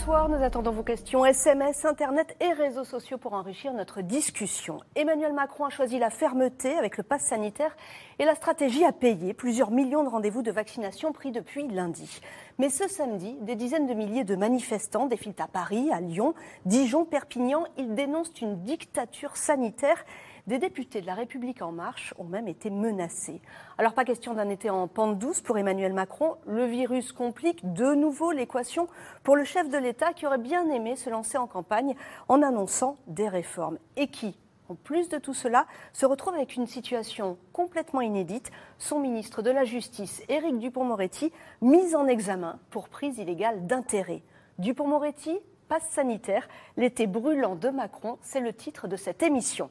Bonsoir, nous attendons vos questions SMS, Internet et réseaux sociaux pour enrichir notre discussion. Emmanuel Macron a choisi la fermeté avec le pass sanitaire et la stratégie à payer plusieurs millions de rendez-vous de vaccination pris depuis lundi. Mais ce samedi, des dizaines de milliers de manifestants défilent à Paris, à Lyon, Dijon, Perpignan. Ils dénoncent une dictature sanitaire des députés de la République en marche ont même été menacés. Alors pas question d'un été en pente douce pour Emmanuel Macron. Le virus complique de nouveau l'équation pour le chef de l'État qui aurait bien aimé se lancer en campagne en annonçant des réformes. Et qui, en plus de tout cela, se retrouve avec une situation complètement inédite. Son ministre de la Justice, Éric Dupont-Moretti, mis en examen pour prise illégale d'intérêt. Dupont-Moretti passe sanitaire, l'été brûlant de Macron, c'est le titre de cette émission.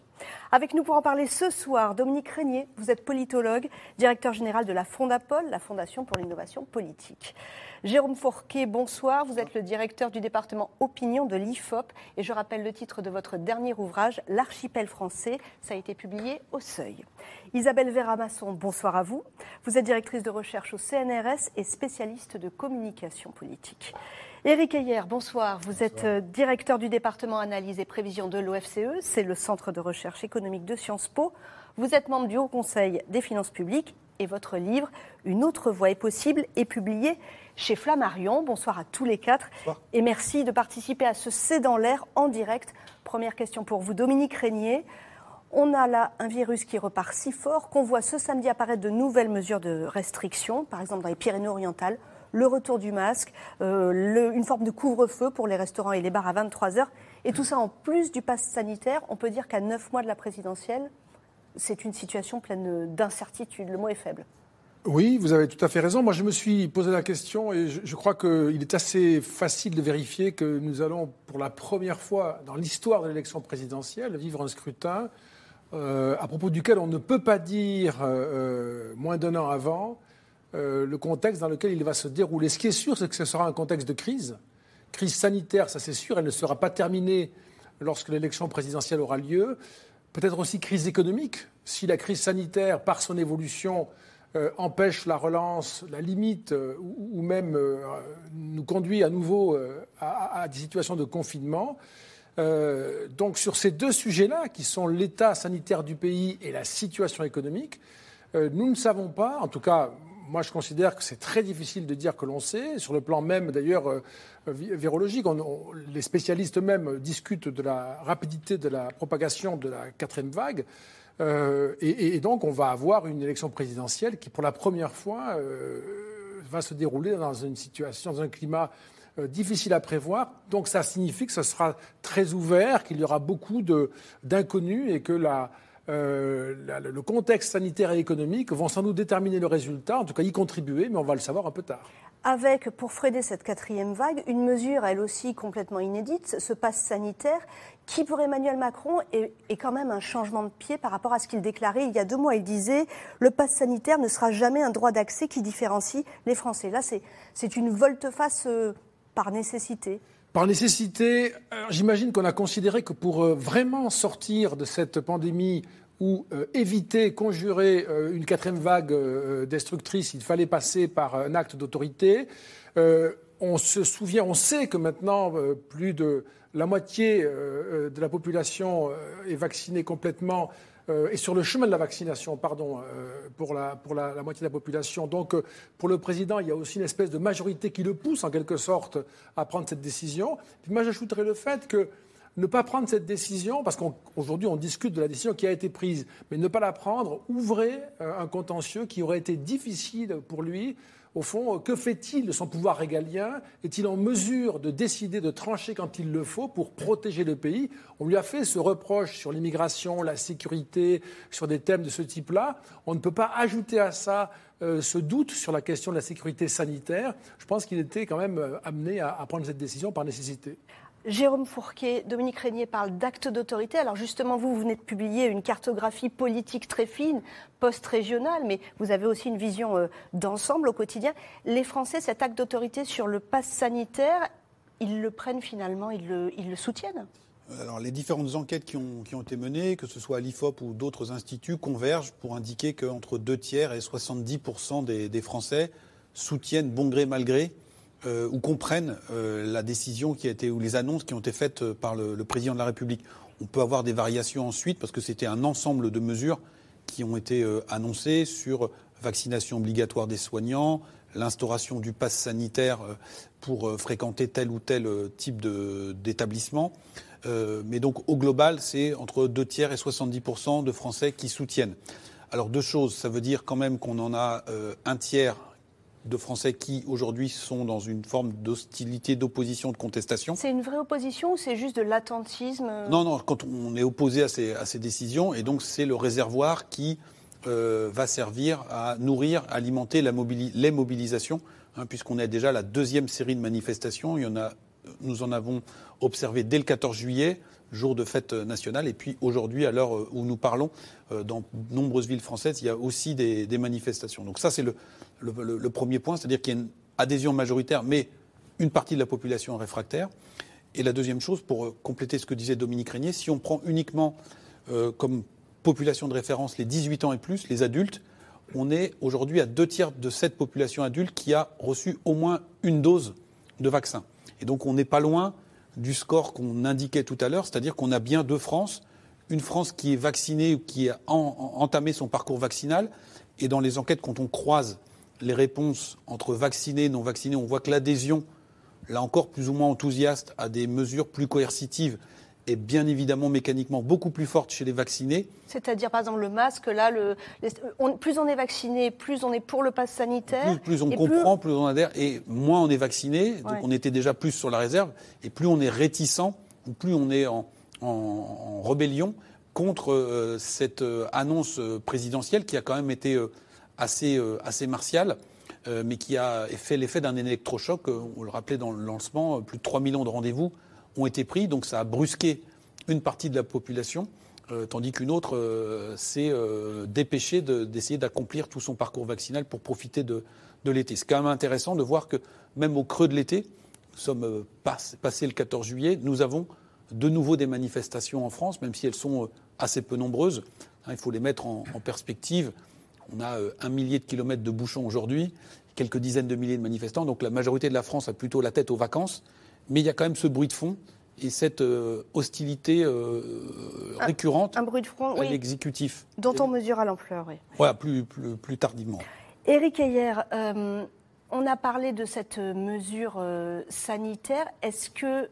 Avec nous pour en parler ce soir, Dominique Régnier, vous êtes politologue, directeur général de la Fondapol, la Fondation pour l'innovation politique. Jérôme Fourquet, bonsoir, vous êtes le directeur du département opinion de l'IFOP et je rappelle le titre de votre dernier ouvrage, L'archipel français, ça a été publié au Seuil. Isabelle Vera-Masson, bonsoir à vous. Vous êtes directrice de recherche au CNRS et spécialiste de communication politique. Éric Ayer, bonsoir. Vous êtes euh, directeur du département analyse et prévision de l'OFCE, c'est le centre de recherche économique de Sciences Po. Vous êtes membre du Haut Conseil des finances publiques et votre livre Une autre voie est possible est publié chez Flammarion. Bonsoir à tous les quatre et merci de participer à ce C'est dans l'air en direct. Première question pour vous, Dominique Régnier. On a là un virus qui repart si fort qu'on voit ce samedi apparaître de nouvelles mesures de restriction, par exemple dans les Pyrénées-Orientales le retour du masque, euh, une forme de couvre-feu pour les restaurants et les bars à 23 heures. Et tout ça en plus du pass sanitaire. On peut dire qu'à neuf mois de la présidentielle, c'est une situation pleine d'incertitude. Le mot est faible. Oui, vous avez tout à fait raison. Moi, je me suis posé la question et je, crois qu'il est assez facile de vérifier que nous allons, pour la première fois dans l'histoire de l'élection présidentielle, vivre un scrutin euh, à propos duquel on ne peut pas dire euh, moins d'un an avant euh, le contexte dans lequel il va se dérouler. Ce qui est sûr, c'est que ce sera un contexte de crise. Crise sanitaire, ça c'est sûr, elle ne sera pas terminée lorsque l'élection présidentielle aura lieu. Peut-être aussi crise économique. Si la crise sanitaire, par son évolution, euh, empêche la relance, la limite, euh, ou, même nous conduit à nouveau à, des situations de confinement. donc sur ces deux sujets-là, qui sont l'état sanitaire du pays et la situation économique, nous ne savons pas, en tout cas moi, je considère que c'est très difficile de dire que l'on sait. Sur le plan même, d'ailleurs, euh, virologique, les spécialistes eux-mêmes discutent de la rapidité de la propagation de la quatrième vague. Euh, et, donc, on va avoir une élection présidentielle qui, pour la première fois, euh, va se dérouler dans une situation, dans un climat difficile à prévoir. Donc, ça signifie que ce sera très ouvert, qu'il y aura beaucoup d'inconnus et que la euh, le contexte sanitaire et économique vont sans doute déterminer le résultat, en tout cas y contribuer, mais on va le savoir un peu tard. Avec, pour freiner cette quatrième vague, une mesure, elle aussi complètement inédite, ce passe sanitaire, qui pour Emmanuel Macron est, quand même un changement de pied par rapport à ce qu'il déclarait il y a deux mois. Il disait le passe sanitaire ne sera jamais un droit d'accès qui différencie les Français. Là, c'est une volte-face euh, par nécessité. Par nécessité, j'imagine qu'on a considéré que pour euh, vraiment sortir de cette pandémie ou euh, éviter, conjurer euh, une quatrième vague destructrice, il fallait passer par un acte d'autorité. on se souvient, on sait que maintenant plus de la moitié de la population est vaccinée complètement euh, et sur le chemin de la vaccination, pardon, euh, pour, la, pour la, moitié de la population. Donc, euh, pour le président, il y a aussi une espèce de majorité qui le pousse, en quelque sorte, à prendre cette décision. Puis moi, j'ajouterais le fait que ne pas prendre cette décision, parce qu'aujourd'hui on, discute de la décision qui a été prise, mais ne pas la prendre ouvrait un contentieux qui aurait été difficile pour lui au fond, que fait-il de son pouvoir régalien Est-il en mesure de décider de trancher quand il le faut pour protéger le pays On lui a fait ce reproche sur l'immigration, la sécurité, sur des thèmes de ce type-là. On ne peut pas ajouter à ça euh, ce doute sur la question de la sécurité sanitaire. Je pense qu'il était quand même euh, amené à, prendre cette décision par nécessité. Jérôme Fourquet, Dominique Régnier parlent d'acte d'autorité. Alors justement, vous, vous venez de publier une cartographie politique très fine, post-régionale, mais vous avez aussi une vision euh, d'ensemble au quotidien. Les Français, cet acte d'autorité sur le pass sanitaire, ils le prennent finalement, ils le, soutiennent? Alors, les différentes enquêtes qui ont, qui ont été menées, que ce soit à l'IFOP ou d'autres instituts, convergent pour indiquer qu'entre deux tiers et 70% des, des Français soutiennent bon gré mal gré euh, ou comprennent euh, la décision qui a été ou les annonces qui ont été faites euh, par le, président de la République. On peut avoir des variations ensuite parce que c'était un ensemble de mesures qui ont été annoncées sur vaccination obligatoire des soignants, l'instauration du pass sanitaire pour fréquenter tel ou tel type d'établissement. mais donc au global, c'est entre 2 tiers et 70% de Français qui soutiennent. Alors deux choses, ça veut dire quand même qu'on en a un tiers de Français qui aujourd'hui sont dans une forme d'hostilité, d'opposition, de contestation. C'est une vraie opposition ou c'est juste de l'attentisme Non, non, quand on est opposé à ces, à ces décisions, et donc c'est le réservoir qui euh, va servir à nourrir, alimenter la les mobilisations, hein, puisqu'on est déjà la deuxième série de manifestations. Il y en a, nous en avons observé dès le 14 juillet jour de fête nationale. Et puis aujourd'hui, à l'heure où nous parlons, euh, dans de nombreuses villes françaises, il y a aussi des, manifestations. Donc ça, c'est le, premier point, c'est-à-dire qu'il y a une adhésion majoritaire, mais une partie de la population réfractaire. Et la deuxième chose, pour euh, compléter ce que disait Dominique Régnier, si on prend uniquement euh, comme population de référence les 18 ans et plus, les adultes, on est aujourd'hui à deux tiers de cette population adulte qui a reçu au moins une dose de vaccin. Et donc on n'est pas loin du score qu'on indiquait tout à l'heure, c'est-à-dire qu'on a bien deux France, une France qui est vaccinée ou qui a entamé son parcours vaccinal, et dans les enquêtes, quand on croise les réponses entre vaccinés et non vaccinés, on voit que l'adhésion, là encore plus ou moins enthousiaste, à des mesures plus coercitives est bien évidemment mécaniquement beaucoup plus forte chez les vaccinés. C'est-à-dire, par exemple, le masque, là, le, plus on est vacciné, plus on est pour le pass sanitaire. Plus, on comprend, plus... on adhère, et moins on est vacciné, donc on était déjà plus sur la réserve, et plus on est réticent, ou plus on est en, rébellion contre euh, cette euh, annonce euh, présidentielle qui a quand même été assez, assez martiale. mais qui a fait l'effet d'un électrochoc. On le rappelait dans le lancement, plus de 3 millions de rendez-vous ont été pris, donc ça a brusqué une partie de la population, euh, tandis qu'une autre euh, s'est euh, dépêchée d'essayer d'accomplir tout son parcours vaccinal pour profiter de, l'été. C'est quand même intéressant de voir que même au creux de l'été, nous sommes passés le 14 juillet, nous avons de nouveau des manifestations en France, même si elles sont assez peu nombreuses. Hein, il faut les mettre en, en perspective. On a un millier de kilomètres de bouchons aujourd'hui, quelques dizaines de milliers de manifestants, donc la majorité de la France a plutôt la tête aux vacances mais il y a quand même ce bruit de fond et cette euh, hostilité euh, récurrente un, bruit de fond, à l'exécutif. Dont on mesure à l'ampleur, oui. Voilà, plus, plus, plus tardivement. Éric Ayer, euh, on a parlé de cette mesure sanitaire. Est-ce que,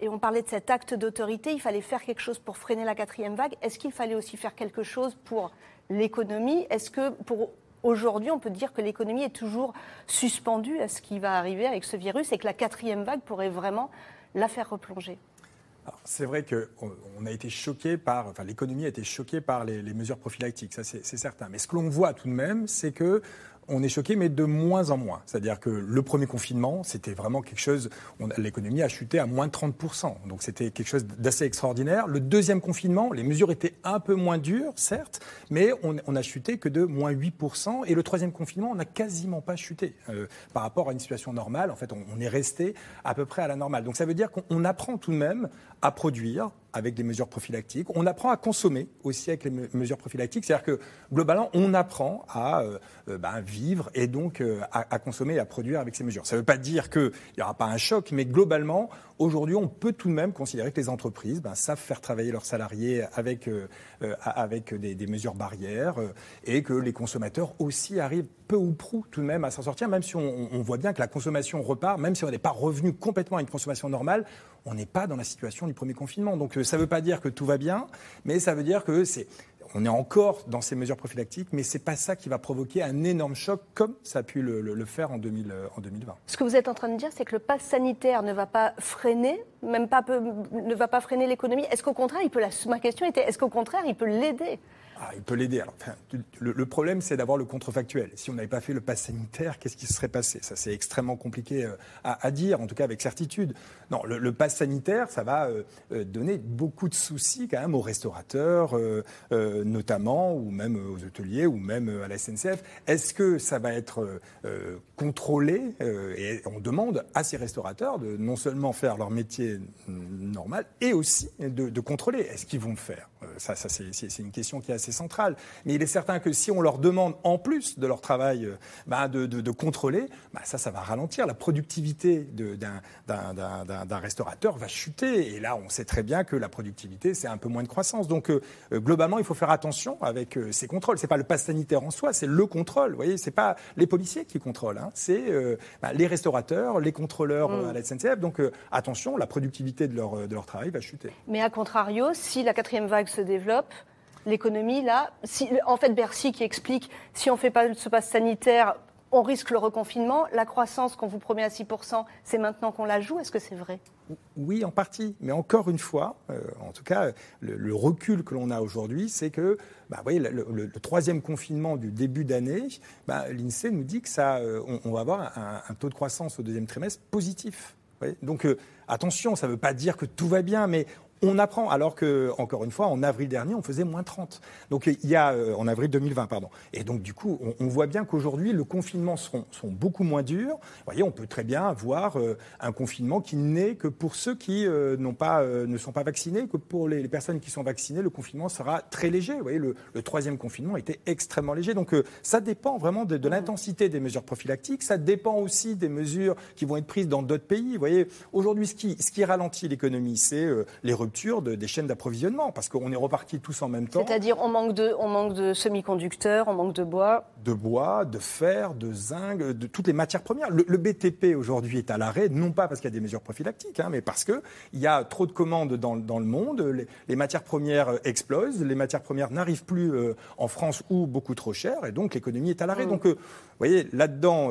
et on parlait de cet acte d'autorité, il fallait faire quelque chose pour freiner la quatrième vague. Est-ce qu'il fallait aussi faire quelque chose pour l'économie? Est-ce que pour Aujourd'hui, on peut dire que l'économie est toujours suspendue à ce qui va arriver avec ce virus et que la quatrième vague pourrait vraiment la faire replonger. C'est vrai qu'on a été choqué par, enfin l'économie a été choquée par les, les mesures prophylactiques, ça c'est certain. Mais ce que l'on voit tout de même, c'est que on est choqué, mais de moins en moins. C'est-à-dire que le premier confinement, c'était vraiment quelque chose, l'économie a chuté à moins de 30%. Donc c'était quelque chose d'assez extraordinaire. Le deuxième confinement, les mesures étaient un peu moins dures, certes, mais on, on a chuté que de moins 8%. Et le troisième confinement, on n'a quasiment pas chuté. Euh, par rapport à une situation normale, en fait, on, on est resté à peu près à la normale. Donc ça veut dire qu'on apprend tout de même à produire, avec des mesures prophylactiques. On apprend à consommer aussi avec les mesures prophylactiques. C'est-à-dire que globalement, on apprend à euh, euh, ben, vivre et donc euh, à, consommer et à produire avec ces mesures. Ça ne veut pas dire qu'il n'y aura pas un choc, mais globalement, aujourd'hui, on peut tout de même considérer que les entreprises ben, savent faire travailler leurs salariés avec, des, mesures barrières et que les consommateurs aussi arrivent peu ou prou tout de même à s'en sortir, même si on, on voit bien que la consommation repart, même si on n'est pas revenu complètement à une consommation normale, on n'est pas dans la situation du premier confinement. Donc ça ne veut pas dire que tout va bien, mais ça veut dire que c'est on est encore dans ces mesures prophylactiques, mais ce n'est pas ça qui va provoquer un énorme choc comme ça a pu le, faire en, 2000, en 2020. Ce que vous êtes en train de dire, c'est que le pass sanitaire ne va pas freiner, même pas ne va pas freiner l'économie. Est-ce qu'au contraire, il peut ma question était, est-ce qu'au contraire, il peut l'aider? Ah, il peut l'aider. le, problème, c'est d'avoir le contrefactuel. Si on n'avait pas fait le pass sanitaire, qu'est-ce qui se serait passé? Ça, c'est extrêmement compliqué euh, à, dire, en tout cas avec certitude. Non, le, le pass sanitaire, ça va euh, euh, donner beaucoup de soucis quand même aux restaurateurs, notamment, ou même aux hôteliers, ou même à la SNCF. Est-ce que ça va être contrôlé Et on demande à ces restaurateurs de non seulement faire leur métier normal, et aussi de, contrôler. Est-ce qu'ils vont le faire? Ça c'est une question qui est assez c'est central. Mais il est certain que si on leur demande, en plus de leur travail, euh, bah, de, contrôler, bah, ça, ça va ralentir. La productivité d'un restaurateur va chuter. Et là, on sait très bien que la productivité, c'est un peu moins de croissance. Donc, euh, euh, globalement, il faut faire attention avec ces contrôles. C'est pas le pass sanitaire en soi, c'est le contrôle. Vous voyez, c'est pas les policiers qui contrôlent, hein. c'est bah, les restaurateurs, les contrôleurs mm. à la SNCF. Donc, attention, la productivité de leur, de leur travail va chuter. Mais à contrario, si la quatrième vague se développe, l'économie, là, en fait, Bercy qui explique si on ne fait pas ce passe sanitaire, on risque le reconfinement. La croissance qu'on vous promet à 6%, c'est maintenant qu'on la joue. Est-ce que c'est vrai? Oui, en partie. Mais encore une fois, euh, en tout cas, le, recul que l'on a aujourd'hui, c'est que bah, voyez, le, troisième confinement du début d'année, bah, l'INSEE nous dit que ça, euh, on, va avoir un, taux de croissance au deuxième trimestre positif. Donc euh, attention, ça ne veut pas dire que tout va bien, mais on apprend, alors que, encore une fois, en avril dernier, on faisait moins 30. Donc il y a, euh, en avril 2020, pardon. Et donc du coup, on, voit bien qu'aujourd'hui, le confinement seront, sont beaucoup moins durs. Vous voyez, on peut très bien avoir euh, un confinement qui n'est que pour ceux qui euh, n'ont pas, ne sont pas vaccinés, que pour les, personnes qui sont vaccinées, le confinement sera très léger. Vous voyez, le, troisième confinement était extrêmement léger. Donc ça dépend vraiment de, de l'intensité des mesures prophylactiques. Ça dépend aussi des mesures qui vont être prises dans d'autres pays. Vous voyez, aujourd'hui, ce qui, ce qui ralentit l'économie, c'est les de, des chaînes d'approvisionnement, parce qu'on est reparti tous en même temps. C'est-à-dire on manque de, on manque de semi-conducteurs, on manque de bois. De bois, de fer, de zinc, de toutes les matières premières. Le, BTP aujourd'hui est à l'arrêt, non pas parce qu'il y a des mesures prophylactiques, hein, mais parce qu'il y a trop de commandes dans, dans le monde, les, matières premières euh, explosent, les matières premières n'arrivent plus euh, en France ou beaucoup trop chères, et donc l'économie est à l'arrêt. Mm. Donc, euh, vous voyez, là-dedans,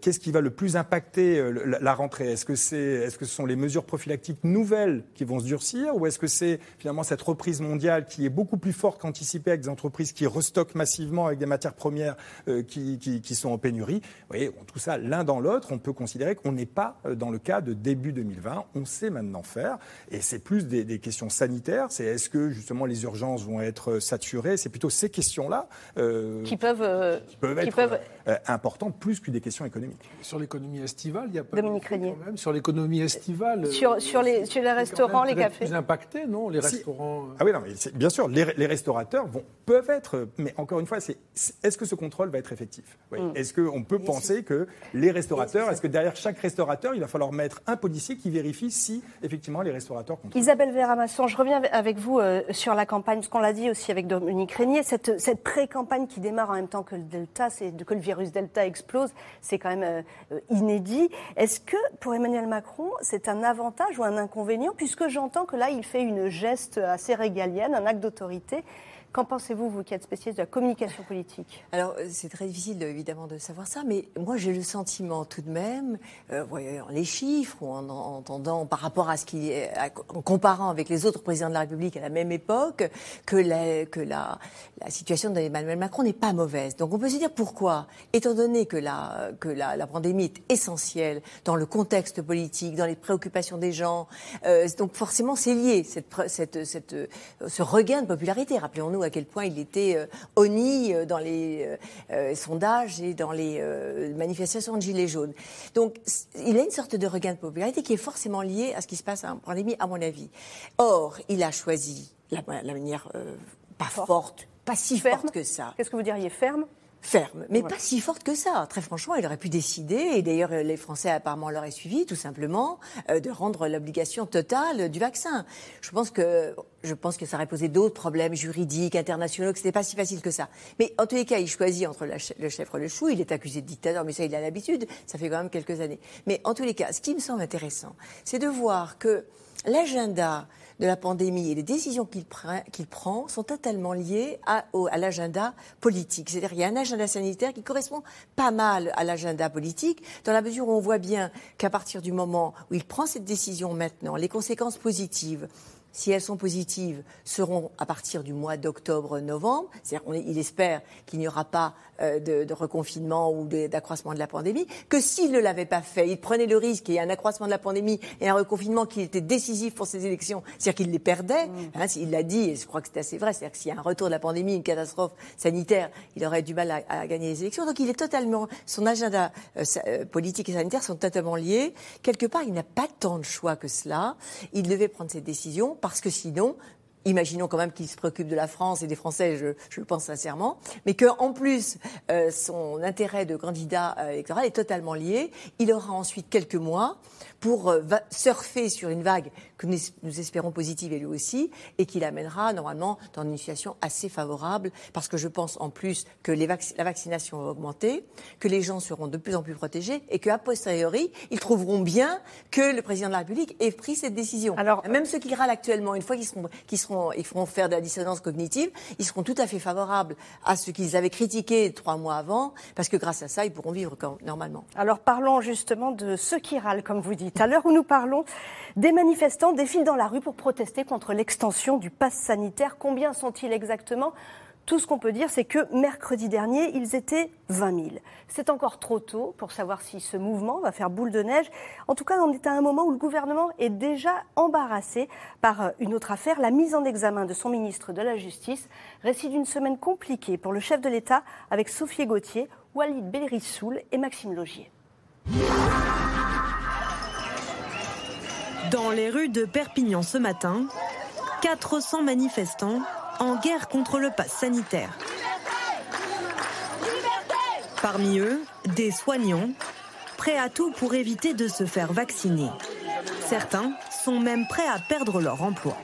qu'est-ce qui va le plus impacter la, rentrée? Est-ce que, c'est, est-ce que ce sont les mesures prophylactiques nouvelles qui vont se durcir? Ou est-ce que c'est finalement cette reprise mondiale qui est beaucoup plus forte qu'anticipée avec des entreprises qui restockent massivement avec des matières premières euh, qui, qui, sont en pénurie? Vous voyez, tout ça l'un dans l'autre, on peut considérer qu'on n'est pas euh, dans le cas de début 2020. On sait maintenant faire. Et c'est plus des, questions sanitaires. C'est est-ce que justement les urgences vont être saturées? C'est plutôt ces questions-là euh, qui peuvent, qui peuvent être importantes plus que des questions économiques. Sur l'économie estivale, il y a pas Dominique même sur l'économie estivale. Sur, sur, les, sur les restaurants, les cafés. non Les restaurants euh Ah oui, non, mais bien sûr, les, restaurateurs vont, peuvent être, mais encore une fois, c'est est-ce que ce contrôle va être effectif? Mm. Est-ce qu'on peut penser que les restaurateurs, est-ce que derrière chaque restaurateur, il va falloir mettre un policier qui vérifie si effectivement les restaurateurs contrôlent? Isabelle Véramasson, je reviens avec vous euh, sur la campagne, ce qu'on l'a dit aussi avec Dominique Régnier, cette, cette pré-campagne qui démarre en même temps que le Delta, c'est que le virus Delta explose, c'est quand même euh, inédit. Est-ce que pour Emmanuel Macron, c'est un avantage ou un inconvénient, puisque j'entends que là, il fait une geste assez régalienne, un acte d'autorité. Qu'en pensez-vous, vous qui êtes spécialiste de la communication politique? Alors, euh, c'est très difficile, évidemment, de savoir ça, mais moi, j'ai le sentiment tout de même, euh, voyant les chiffres, ou en, entendant par rapport à ce qui est, en comparant avec les autres présidents de la République à la même époque, que la, que la, la situation d'Emmanuel Macron n'est pas mauvaise. Donc, on peut se dire pourquoi, étant donné que la, que la, pandémie est essentielle dans le contexte politique, dans les préoccupations des gens, euh, donc forcément, c'est lié, cette, cette, cette, ce regain de popularité. Rappelons-nous à quel point il était euh, honni euh, dans les euh, sondages et dans les manifestations de Gilets jaunes. Donc, il a une sorte de regain de popularité qui est forcément lié à ce qui se passe en pandémie, à mon avis. Or, il a choisi la, manière pas forte, pas si ferme. que ça. Qu'est-ce que vous diriez ferme? Ferme, mais pas si forte que ça. Très franchement, il aurait pu décider, et d'ailleurs les Français apparemment l'auraient suivi, tout simplement, euh, de rendre l'obligation totale du vaccin. Je pense que je pense que ça aurait posé d'autres problèmes juridiques, internationaux, que c'était pas si facile que ça. Mais en tous les cas, il choisit entre le chèvre et le chou. Il est accusé de dictateur, mais ça, il a l'habitude. Ça fait quand même quelques années. Mais en tous les cas, ce qui me semble intéressant, c'est de voir que l'agenda de la pandémie et les décisions qu'il prend sont totalement liées à, l'agenda politique. C'est-à-dire qu'il y a un agenda sanitaire qui correspond pas mal à l'agenda politique, dans la mesure où on voit bien qu'à partir du moment où il prend cette décision maintenant, les conséquences positives si elles sont positives, seront à partir du mois d'octobre-novembre. C'est-à-dire qu'il espère qu'il n'y aura pas euh, de, reconfinement ou d'accroissement de la pandémie. Que s'il ne l'avait pas fait, il prenait le risque qu'il y ait un accroissement de la pandémie et un reconfinement qui était décisif pour ces élections, c'est-à-dire qu'il les perdait. Mm. Hein, il l'a dit, et je crois que c'est assez vrai, c'est-à-dire que s'il y a un retour de la pandémie, une catastrophe sanitaire, il aurait du mal à, gagner les élections. Donc il est totalement, son agenda euh, euh, politique et sanitaire sont totalement liés. Quelque part, il n'a pas tant de choix que cela. Il devait prendre cette décision parce que sinon, imaginons quand même qu'il se préoccupe de la France et des Français, je, le pense sincèrement, mais qu'en plus, euh, son intérêt de candidat euh, électoral est totalement lié. Il aura ensuite quelques mois pour euh, surfer sur une vague que nous, espérons positive et lui aussi, et qui l'amènera normalement dans une situation assez favorable, parce que je pense en plus que les la vaccination va augmenter, que les gens seront de plus en plus protégés, et qu'à posteriori, ils trouveront bien que le président de la République ait pris cette décision. Alors, même ceux qui râlent actuellement, une fois qu'ils seront, qu'ils seront, ils feront faire de la dissonance cognitive, ils seront tout à fait favorables à ce qu'ils avaient critiqué trois mois avant, parce que grâce à ça, ils pourront vivre normalement. Alors parlons justement de ceux qui râlent, comme vous dites. À l'heure où nous parlons, des manifestants défilent dans la rue pour protester contre l'extension du pass sanitaire. Combien sont-ils exactement? Tout ce qu'on peut dire, c'est que mercredi dernier, ils étaient 20 000. C'est encore trop tôt pour savoir si ce mouvement va faire boule de neige. En tout cas, on est à un moment où le gouvernement est déjà embarrassé par une autre affaire, la mise en examen de son ministre de la Justice. Récit d'une semaine compliquée pour le chef de l'État avec Sophie Gauthier, Walid Belrissoul et Maxime Logier. Dans les rues de Perpignan ce matin, 400 manifestants en guerre contre le pass sanitaire. Parmi eux, des soignants, prêts à tout pour éviter de se faire vacciner. Certains sont même prêts à perdre leur emploi.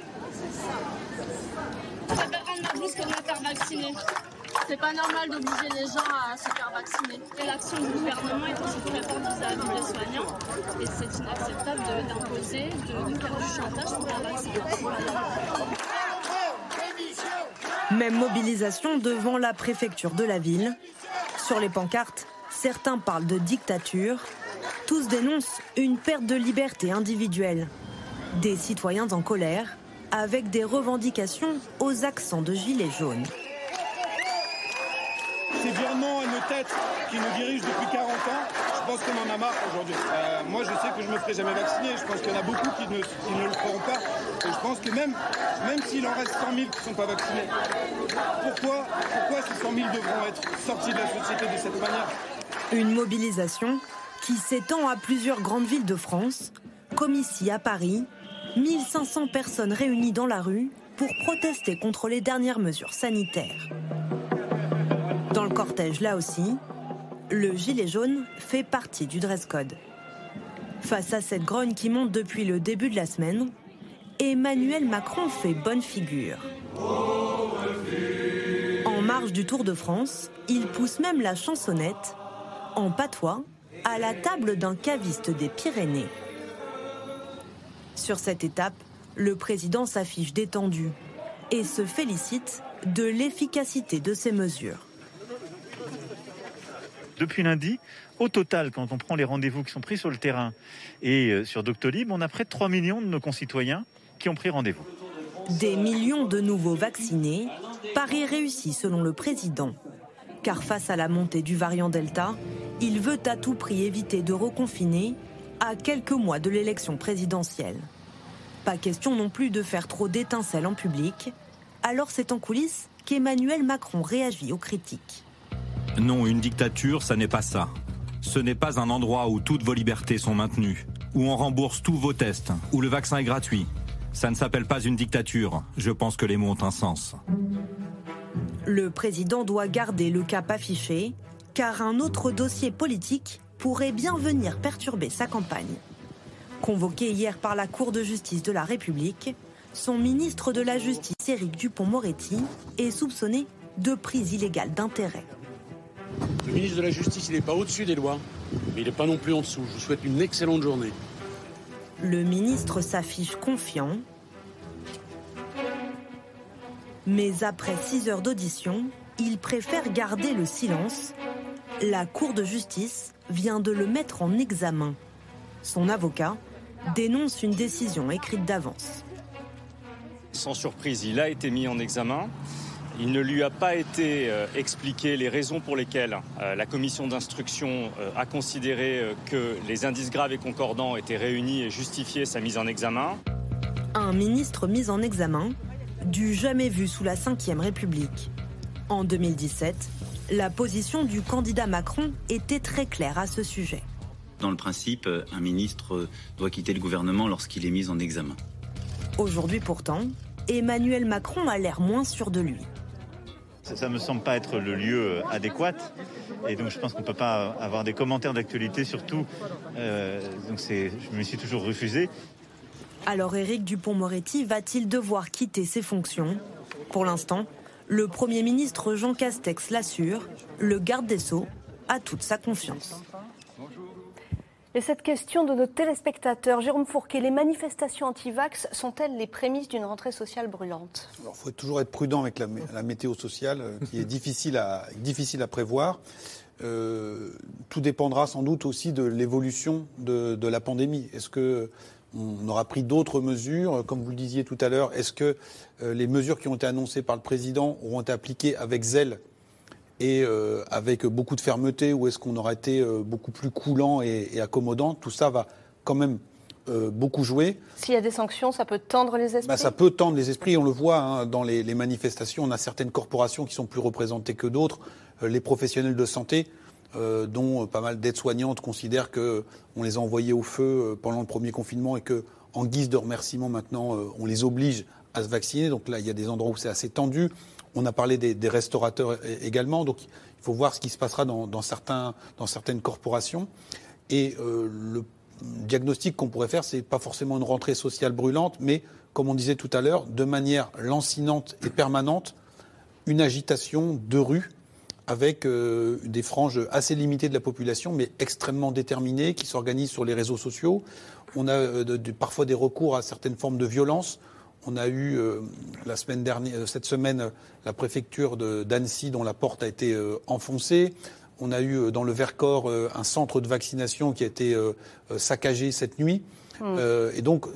C'est pas normal d'obliger les gens à se faire vacciner. Et l'action du gouvernement est aussi très forte vis-à-vis des soignants. Et c'est inacceptable d'imposer, de, faire du chantage pour la vaccination. Même mobilisation devant la préfecture de la ville. Sur les pancartes, certains parlent de dictature. Tous dénoncent une perte de liberté individuelle. Des citoyens en colère, avec des revendications aux accents de gilets jaunes ces virements à nos têtes qui nous dirigent depuis 40 ans, je pense qu'on en a marre aujourd'hui. Euh, moi, je sais que je ne me ferai jamais vacciner. Je pense qu'il y en a beaucoup qui ne, le feront pas. Et je pense que même, même s'il en reste 100 000 qui ne sont pas vaccinés, pourquoi, pourquoi ces 100 000 devront être sortis de la société de cette manière? Une mobilisation qui s'étend à plusieurs grandes villes de France, comme ici à Paris, 1500 personnes réunies dans la rue pour protester contre les dernières mesures sanitaires. Dans le cortège, là aussi, le gilet jaune fait partie du dress code. Face à cette grogne qui monte depuis le début de la semaine, Emmanuel Macron fait bonne figure. En marge du Tour de France, il pousse même la chansonnette, en patois, à la table d'un caviste des Pyrénées. Sur cette étape, le président s'affiche détendu et se félicite de l'efficacité de ses mesures. Depuis lundi, au total, quand on prend les rendez-vous qui sont pris sur le terrain et euh, sur Doctolib, on a près de 3 millions de nos concitoyens qui ont pris rendez-vous. Des millions de nouveaux vaccinés, Paris réussit selon le président. Car face à la montée du variant Delta, il veut à tout prix éviter de reconfiner à quelques mois de l'élection présidentielle. Pas question non plus de faire trop d'étincelles en public. Alors c'est en coulisses qu'Emmanuel Macron réagit aux critiques. Non, une dictature, ça n'est pas ça. Ce n'est pas un endroit où toutes vos libertés sont maintenues, où on rembourse tous vos tests, où le vaccin est gratuit. Ça ne s'appelle pas une dictature. Je pense que les mots ont un sens. Le président doit garder le cap affiché, car un autre dossier politique pourrait bien venir perturber sa campagne. Convoqué hier par la Cour de justice de la République, son ministre de la Justice, Éric Dupont-Moretti, est soupçonné de prise illégale d'intérêt. Le ministre de la Justice, il n'est pas au-dessus des lois, mais il n'est pas non plus en dessous. Je vous souhaite une excellente journée. Le ministre s'affiche confiant. Mais après six heures d'audition, il préfère garder le silence. La Cour de justice vient de le mettre en examen. Son avocat dénonce une décision écrite d'avance. sans surprise, il a été mis en examen. Il ne lui a pas été euh, expliqué les raisons pour lesquelles euh, la commission d'instruction euh, a considéré que les indices graves et concordants étaient réunis et justifiaient sa mise en examen. Un ministre mis en examen, du jamais vu sous la Ve République. En 2017, la position du candidat Macron était très claire à ce sujet. Dans le principe, un ministre doit quitter le gouvernement lorsqu'il est mis en examen. Aujourd'hui pourtant, Emmanuel Macron a l'air moins sûr de lui. Ça ne me semble pas être le lieu euh, adéquat. Et donc je pense qu'on ne peut pas avoir des commentaires d'actualité surtout. Euh, donc je me suis toujours refusé. Alors Éric Dupont-Moretti va-t-il devoir quitter ses fonctions? Pour l'instant, le Premier ministre Jean Castex l'assure, le garde des Sceaux a toute sa confiance. Et cette question de nos téléspectateurs, Jérôme Fourquet, les manifestations anti-vax sont-elles les prémices d'une rentrée sociale brûlante? Il faut toujours être prudent avec la, météo sociale, euh, qui est difficile à, prévoir. Euh, tout dépendra sans doute aussi de l'évolution de, la pandémie. Est-ce que on aura pris d'autres mesures, comme vous le disiez tout à l'heure Est-ce que euh, les mesures qui ont été annoncées par le président auront été appliquées avec zèle et euh, avec beaucoup de fermeté ou est-ce qu'on aura été euh, beaucoup plus coulant et, accommodant Tout ça va quand même euh, beaucoup jouer. S'il y a des sanctions, ça peut tendre les esprits bah, Ça peut tendre les esprits, on le voit hein, dans les, manifestations. On a certaines corporations qui sont plus représentées que d'autres. les professionnels de santé, dont pas mal d'aides-soignantes considèrent qu'on les a envoyés au feu pendant le premier confinement et que, en guise de remerciement, maintenant, on les oblige à se vacciner. Donc là, il y a des endroits où c'est assez tendu. On a parlé des, restaurateurs également, donc il faut voir ce qui se passera dans, certaines corporations. Et euh, le diagnostic qu'on pourrait faire, c'est pas forcément une rentrée sociale brûlante, mais comme on disait tout à l'heure, de manière lancinante et permanente, une agitation de rue avec euh, des franges assez limitées de la population, mais extrêmement déterminées, qui s'organisent sur les réseaux sociaux. On a euh, parfois des recours à certaines formes de violence. On a eu euh, la semaine dernière, euh, cette semaine la préfecture d'Annecy dont la porte a été euh, enfoncée. On a eu dans le Vercors un centre de vaccination qui a été saccagé cette nuit. Hmm. et donc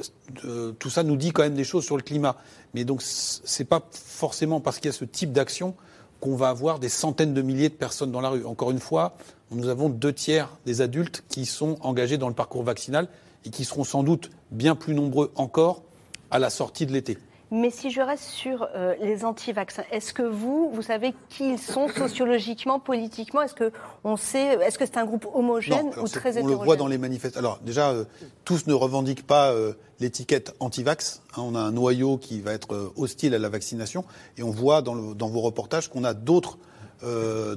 tout ça nous dit quand même des choses sur le climat. Mais donc c'est pas forcément parce qu'il y a ce type d'action qu'on va avoir des centaines de milliers de personnes dans la rue. Encore une fois, nous avons deux tiers des adultes qui sont engagés dans le parcours vaccinal et qui seront sans doute bien plus nombreux encore à la sortie de l'été. Mais si je reste sur euh, les anti-vaccins, est-ce que vous, vous savez qui ils sont sociologiquement, politiquement? Est-ce que on sait Est-ce que c'est un groupe homogène ou très hétérogène On le voit dans les manifestations. Alors déjà, euh, tous ne revendiquent pas euh, l'étiquette anti-vax. Hein. on a un noyau qui va être hostile à la vaccination, et on voit dans, dans vos reportages qu'on a d'autres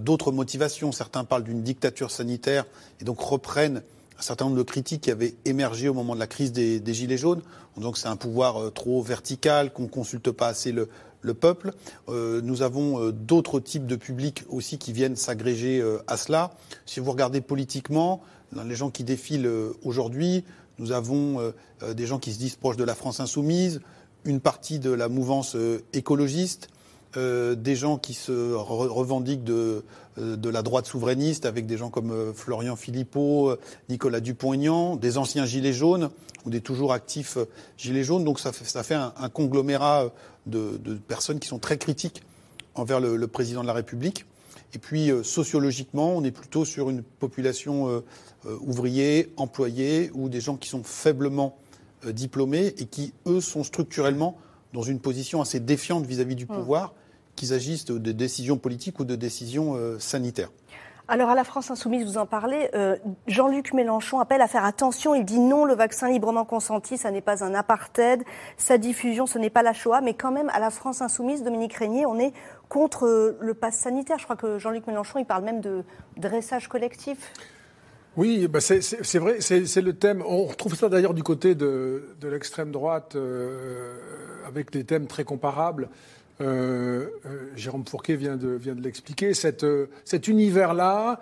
d'autres motivations. Certains parlent d'une dictature sanitaire et donc reprennent un certain nombre de critiques qui avaient émergé au moment de la crise des, Gilets jaunes. Donc c'est un pouvoir euh, trop vertical, qu'on ne consulte pas assez le, peuple. Euh, nous avons euh, d'autres types de publics aussi qui viennent s'agréger à cela. Si vous regardez politiquement, les gens qui défilent aujourd'hui, nous avons des gens qui se disent proches de la France insoumise, une partie de la mouvance écologiste, des gens qui se revendiquent de, de, la droite souverainiste, avec des gens comme euh, Florian Philippot, Nicolas Dupont-Aignan, des anciens Gilets jaunes ou des toujours actifs Gilets jaunes. Donc ça fait, ça fait un, conglomérat de, personnes qui sont très critiques envers le, président de la République. Et puis sociologiquement, on est plutôt sur une population ouvrier, employée, ou des gens qui sont faiblement diplômés et qui, eux, sont structurellement dans une position assez défiante vis-à-vis du mmh. pouvoir, qu'ils agissent de décisions politiques ou de décisions euh, sanitaires. Alors à la France insoumise, vous en parlez, euh, Jean-Luc Mélenchon appelle à faire attention. Il dit non, le vaccin librement consenti, ça n'est pas un apartheid. Sa diffusion, ce n'est pas la Shoah. Mais quand même, à la France insoumise, Dominique Régnier, on est contre euh, le pass sanitaire. Je crois que Jean-Luc Mélenchon, il parle même de dressage collectif. Oui, bah, c'est vrai, c'est le thème. On retrouve ça d'ailleurs du côté de, l'extrême droite, euh, avec des thèmes très comparables. Euh, euh, Jérôme Fourquet vient de, de l'expliquer. Cet univers-là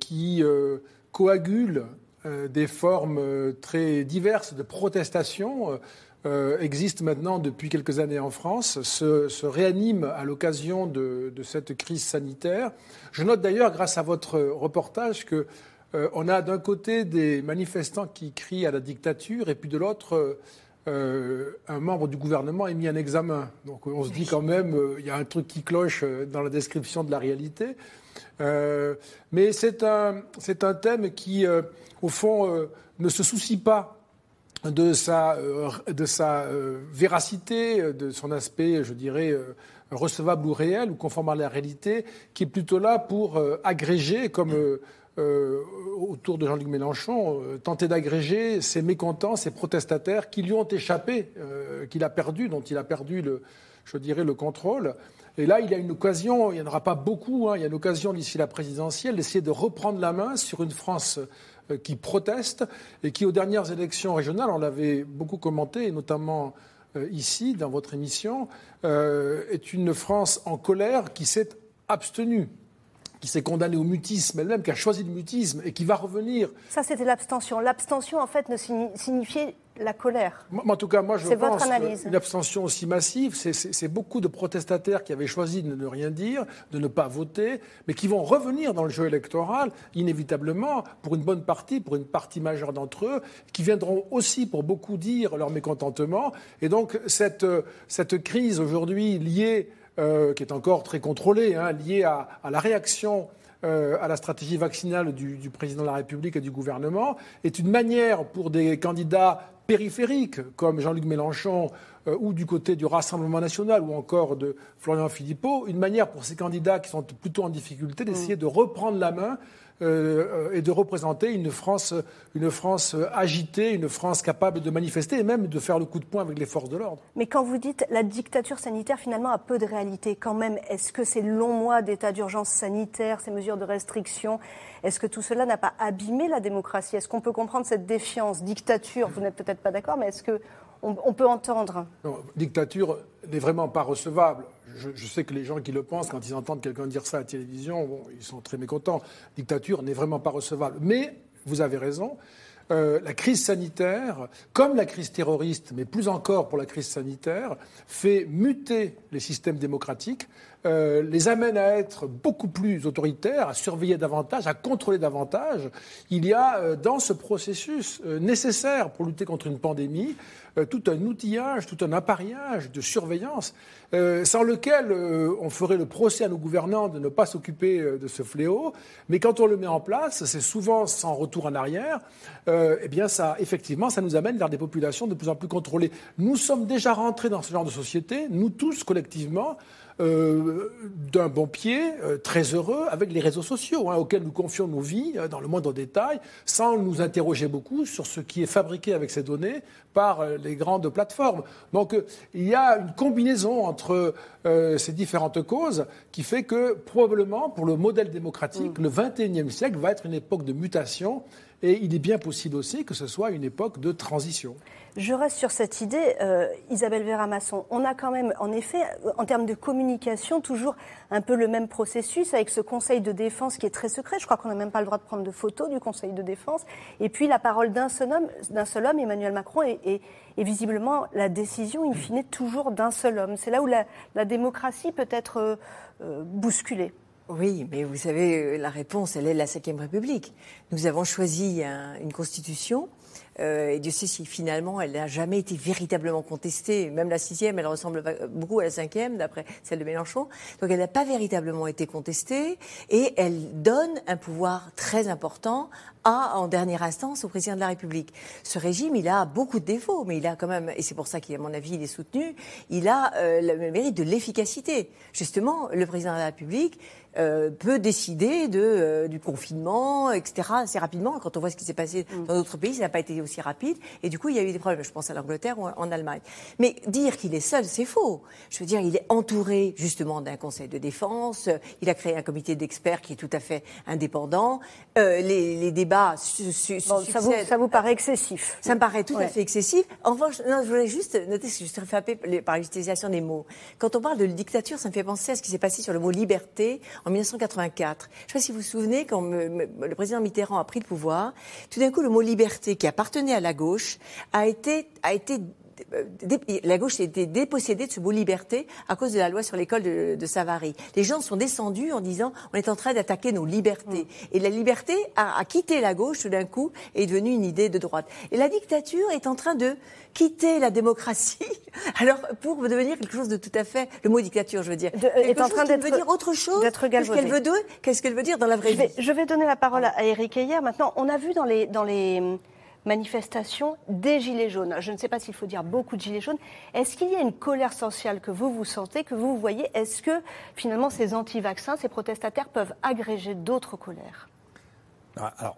qui coagule des formes très diverses de protestation euh, existe maintenant depuis quelques années en France, se, réanime à l'occasion de, cette crise sanitaire. Je note d'ailleurs, grâce à votre reportage, que euh, on a d'un côté des manifestants qui crient à la dictature et puis de l'autre euh, un membre du gouvernement est mis en examen. Donc on se dit quand même, euh, il y a un truc qui cloche euh, dans la description de la réalité. mais c'est un, un thème qui, au fond, ne se soucie pas de sa, de sa véracité, de son aspect, je dirais, recevable ou réel ou conforme à la réalité, qui est plutôt là pour agréger, comme euh, autour de Jean-Luc Mélenchon, euh, tenter d'agréger ces mécontents, ces protestataires qui lui ont échappé, euh, qu'il a perdu, dont il a perdu, le, je dirais, le contrôle. Et là, il y a une occasion, il n'y en aura pas beaucoup, hein, il y a une occasion d'ici la présidentielle d'essayer de reprendre la main sur une France qui proteste et qui, aux dernières élections régionales, on l'avait beaucoup commenté, et notamment ici, dans votre émission, est une France en colère qui s'est abstenue qui s'est condamnée au mutisme elle-même, qui a choisi le mutisme et qui va revenir. Ça, c'était l'abstention. L'abstention, en fait, ne signifiait la colère. en tout cas, moi, je pense qu'une abstention aussi massive, c'est beaucoup de protestataires qui avaient choisi de ne rien dire, de ne pas voter, mais qui vont revenir dans le jeu électoral, inévitablement, pour une bonne partie, pour une partie majeure d'entre eux, qui viendront aussi, pour beaucoup, dire leur mécontentement. Et donc, cette, cette crise aujourd'hui liée euh, qui est encore très contrôlée, hein, liée à, la réaction euh, à la stratégie vaccinale du, président de la République et du gouvernement, est une manière pour des candidats périphériques comme Jean-Luc Mélenchon euh, ou du côté du Rassemblement national ou encore de Florian Philippot, une manière pour ces candidats qui sont plutôt en difficulté d'essayer de reprendre la main euh, et de représenter une France, une France agitée, une France capable de manifester et même de faire le coup de poing avec les forces de l'ordre. Mais quand vous dites la dictature sanitaire finalement a peu de réalité, quand même, est-ce que ces longs mois d'état d'urgence sanitaire, ces mesures de restriction, est-ce que tout cela n'a pas abîmé la démocratie? Est-ce qu'on peut comprendre cette défiance? Dictature, vous n'êtes peut-être pas d'accord, mais est-ce que on, peut entendre non, Dictature n'est vraiment pas recevable je, sais que les gens qui le pensent, quand ils entendent quelqu'un dire ça à la télévision, ils sont très mécontents. Dictature n'est vraiment pas recevable. Mais vous avez raison. Euh, la crise sanitaire, comme la crise terroriste, mais plus encore pour la crise sanitaire, fait muter les systèmes démocratiques, euh, les amène à être beaucoup plus autoritaires, à surveiller davantage, à contrôler davantage. Il y a euh, dans ce processus nécessaire pour lutter contre une pandémie tout un outillage, tout un appareillage de surveillance sans lequel on ferait le procès à nos gouvernants de ne pas s'occuper de ce fléau. Mais quand on le met en place, c'est souvent sans retour en arrière. Euh, eh bien, ça, effectivement, ça nous amène vers des populations de plus en plus contrôlées. Nous sommes déjà rentrés dans ce genre de société, nous tous collectivement, euh, d'un bon pied, euh, très heureux, avec les réseaux sociaux, hein, auxquels nous confions nos vies dans le moindre détail, sans nous interroger beaucoup sur ce qui est fabriqué avec ces données par les grandes plateformes. Donc, il y a une combinaison entre ces différentes causes qui fait que, probablement, pour le modèle démocratique, mm. le XXIe siècle va être une époque de mutation et il est bien possible aussi que ce soit une époque de transition. Je reste sur cette idée, euh, Isabelle Vera-Masson. On a quand même, en effet, en termes de communication, toujours un peu le même processus avec ce Conseil de défense qui est très secret. Je crois qu'on n'a même pas le droit de prendre de photos du Conseil de défense. Et puis la parole d'un seul homme, d'un seul homme, Emmanuel Macron, et, visiblement la décision, in fine, toujours d'un seul homme. C'est là où la, démocratie peut être euh, euh, bousculée. Oui, mais vous savez, euh, la réponse, elle est la Ve République. Nous avons choisi une constitution euh, et Dieu sait si finalement elle n'a jamais été véritablement contestée. Même la sixième, elle ressemble beaucoup à la cinquième, d'après celle de Mélenchon. Donc elle n'a pas véritablement été contestée et elle donne un pouvoir très important à, en dernière instance, au président de la République. Ce régime, il a beaucoup de défauts, mais il a quand même, et c'est pour ça qu'à mon avis, il est soutenu, il a euh, le mérite de l'efficacité. Justement, le président de la République euh, peut décider de, euh, du confinement, etc., assez rapidement. Quand on voit ce qui s'est passé mm. dans d'autres pays, ça n'a pas été aussi rapide. Et du coup, il y a eu des problèmes. Je pense à l'Angleterre ou en Allemagne. Mais dire qu'il est seul, c'est faux. Je veux dire, il est entouré justement d'un conseil de défense. Il a créé un comité d'experts qui est tout à fait indépendant. Les, les, débats ça, vous, ça, vous, paraît excessif Ça me paraît tout à fait excessif. En revanche, non, je voulais juste noter que je suis frappée par l'utilisation des mots. Quand on parle de dictature, ça me fait penser à ce qui s'est passé sur le mot liberté en 1984. Je ne sais pas si vous vous souvenez, quand le président Mitterrand a pris le pouvoir, tout d'un coup, le mot liberté, qui appartenait à la gauche, a été, a été euh, la gauche a été dépossédée de ce mot liberté à cause de la loi sur l'école de, Savary. Les gens sont descendus en disant on est en train d'attaquer nos libertés. Mm. Et la liberté a, a, quitté la gauche tout d'un coup et est devenue une idée de droite. Et la dictature est en train de quitter la démocratie, alors pour devenir quelque chose de tout à fait, le mot dictature, je veux dire, est en train d'être veut dire autre chose qu'est-ce qu'elle veut dire, qu'est-ce qu'elle veut dire dans la vraie je vie. je vais donner la parole à Eric Hier. Maintenant, on a vu dans les dans les manifestations des Gilets jaunes. Je ne sais pas s'il faut dire beaucoup de Gilets jaunes. Est-ce qu'il y a une colère sociale que vous vous sentez, que vous voyez? Est-ce que finalement ces anti-vaccins, ces protestataires peuvent agréger d'autres colères? Ah,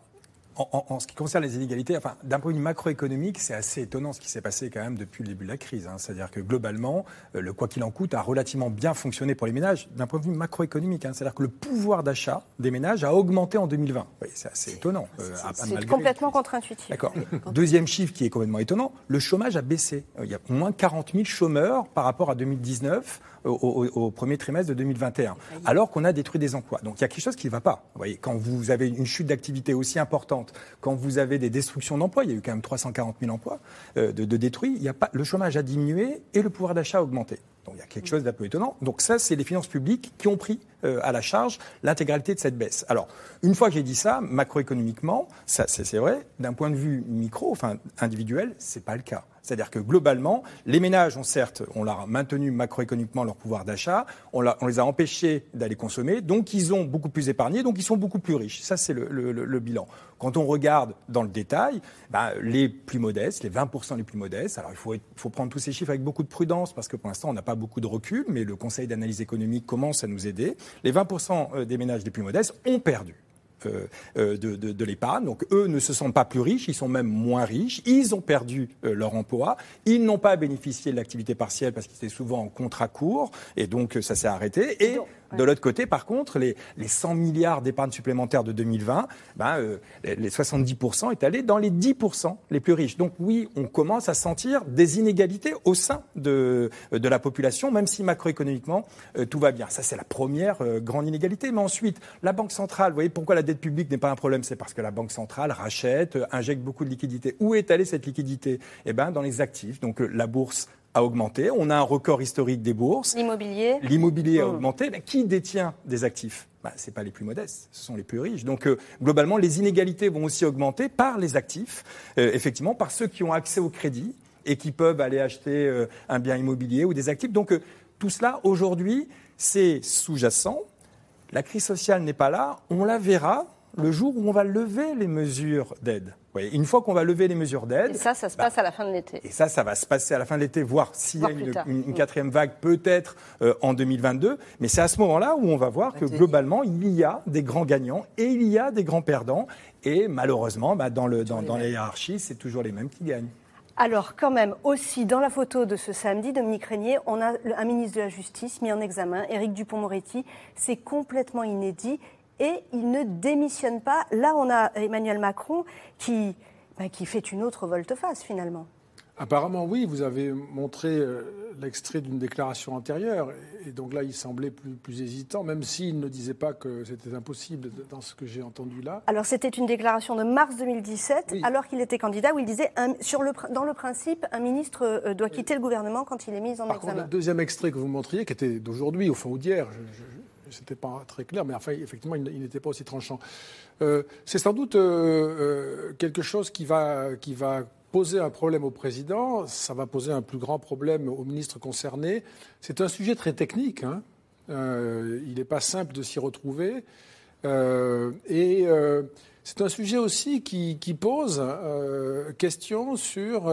en, ce qui concerne les inégalités, enfin, d'un point de vue macroéconomique, c'est assez étonnant ce qui s'est passé quand même depuis le début de la crise. Hein. C'est-à-dire que globalement, euh, le quoi qu'il en coûte a relativement bien fonctionné pour les ménages d'un point de vue macroéconomique. Hein. C'est-à-dire que le pouvoir d'achat des ménages a augmenté en 2020. Oui, c'est assez étonnant. Euh, c'est complètement contre-intuitif. D'accord. Deuxième chiffre qui est complètement étonnant, le chômage a baissé. Euh, il y a moins 40 000 chômeurs par rapport à 2019 au, premier trimestre de 2021, alors qu'on a détruit des emplois. Donc il y a quelque chose qui ne va pas. Vous voyez, quand vous avez une chute d'activité aussi importante, quand vous avez des destructions d'emplois, il y a eu quand même 340 000 emplois euh, de, détruits, il y a pas, le chômage a diminué et le pouvoir d'achat a augmenté. Donc il y a quelque chose d'un peu étonnant. Donc ça, c'est les finances publiques qui ont pris euh, à la charge l'intégralité de cette baisse. Alors, une fois que j'ai dit ça, macroéconomiquement, ça, c'est vrai, d'un point de vue micro, enfin individuel, c'est pas le cas. C'est-à-dire que globalement, les ménages ont certes, on maintenu macroéconomiquement leur pouvoir d'achat, on, les a empêchés d'aller consommer, donc ils ont beaucoup plus épargné, donc ils sont beaucoup plus riches. Ça, c'est le, bilan. Quand on regarde dans le détail, ben, les plus modestes, les 20% les plus modestes, alors il faut, prendre tous ces chiffres avec beaucoup de prudence parce que pour l'instant, on n'a pas beaucoup de recul, mais le Conseil d'analyse économique commence à nous aider. Les 20% des ménages les plus modestes ont perdu. Euh, euh, de, de, l'épargne. Donc eux ne se sentent pas plus riches, ils sont même moins riches. Ils ont perdu euh, leur emploi. Ils n'ont pas bénéficié de l'activité partielle parce qu'ils étaient souvent en contrat court et donc ça s'est arrêté. Et de l'autre côté, par contre, les, les 100 milliards d'épargne supplémentaire de 2020, ben, les 70% est allé dans les 10% les plus riches. Donc oui, on commence à sentir des inégalités au sein de, de la population, même si macroéconomiquement tout va bien. Ça, c'est la première grande inégalité. Mais ensuite, la Banque centrale, vous voyez pourquoi la dette publique n'est pas un problème, c'est parce que la Banque centrale rachète, euh, injecte beaucoup de liquidités. Où est allée cette liquidité? Eh bien, dans les actifs. Donc, euh, la bourse a augmenté. On a un record historique des bourses. L'immobilier. L'immobilier a mmh. augmenté. Mais qui détient des actifs? Bah, Ce n'est pas les plus modestes, ce sont les plus riches. Donc, euh, globalement, les inégalités vont aussi augmenter par les actifs, effectivement, par ceux qui ont accès au crédit et qui peuvent aller acheter un bien immobilier ou des actifs. Donc, tout cela, aujourd'hui, c'est sous-jacent. La crise sociale n'est pas là. On la verra le jour où on va lever les mesures d'aide. Une fois qu'on va lever les mesures d'aide. Et ça, ça se passe bah, à la fin de l'été. Et ça, ça va se passer à la fin de l'été, voire s'il y a une, quatrième vague, peut-être euh, en 2022. Mais c'est à ce moment-là où on va voir que globalement, il y a des grands gagnants et il y a des grands perdants. Et malheureusement, bah, dans, le, dans, dans la hiérarchie, c'est toujours les mêmes qui gagnent. Alors, quand même, aussi, dans la photo de ce samedi, Dominique Régnier, on a un ministre de la Justice mis en examen, Éric Dupont-Moretti. C'est complètement inédit et il ne démissionne pas. Là, on a Emmanuel Macron qui, bah, qui fait une autre volte-face, finalement. Apparemment, oui. Vous avez montré euh, l'extrait d'une déclaration antérieure. Et donc là, il semblait plus, plus hésitant, même s'il ne disait pas que c'était impossible dans ce que j'ai entendu là. Alors, c'était une déclaration de mars 2017, alors qu'il était candidat, où il disait sur le, dans le principe, un ministre euh, doit quitter le gouvernement quand il est mis en Par examen. Contre, le deuxième extrait que vous montriez, qui était d'aujourd'hui, au fond, ou d'hier, c'était pas très clair, mais enfin, effectivement, il, n'était pas aussi tranchant. Euh, c'est sans doute quelque chose qui va, qui va poser un problème au président, ça va poser un plus grand problème aux ministres concernés. C'est un sujet très technique. Hein. Euh, il n'est pas simple de s'y retrouver. Euh, et euh, c'est un sujet aussi qui, qui pose question sur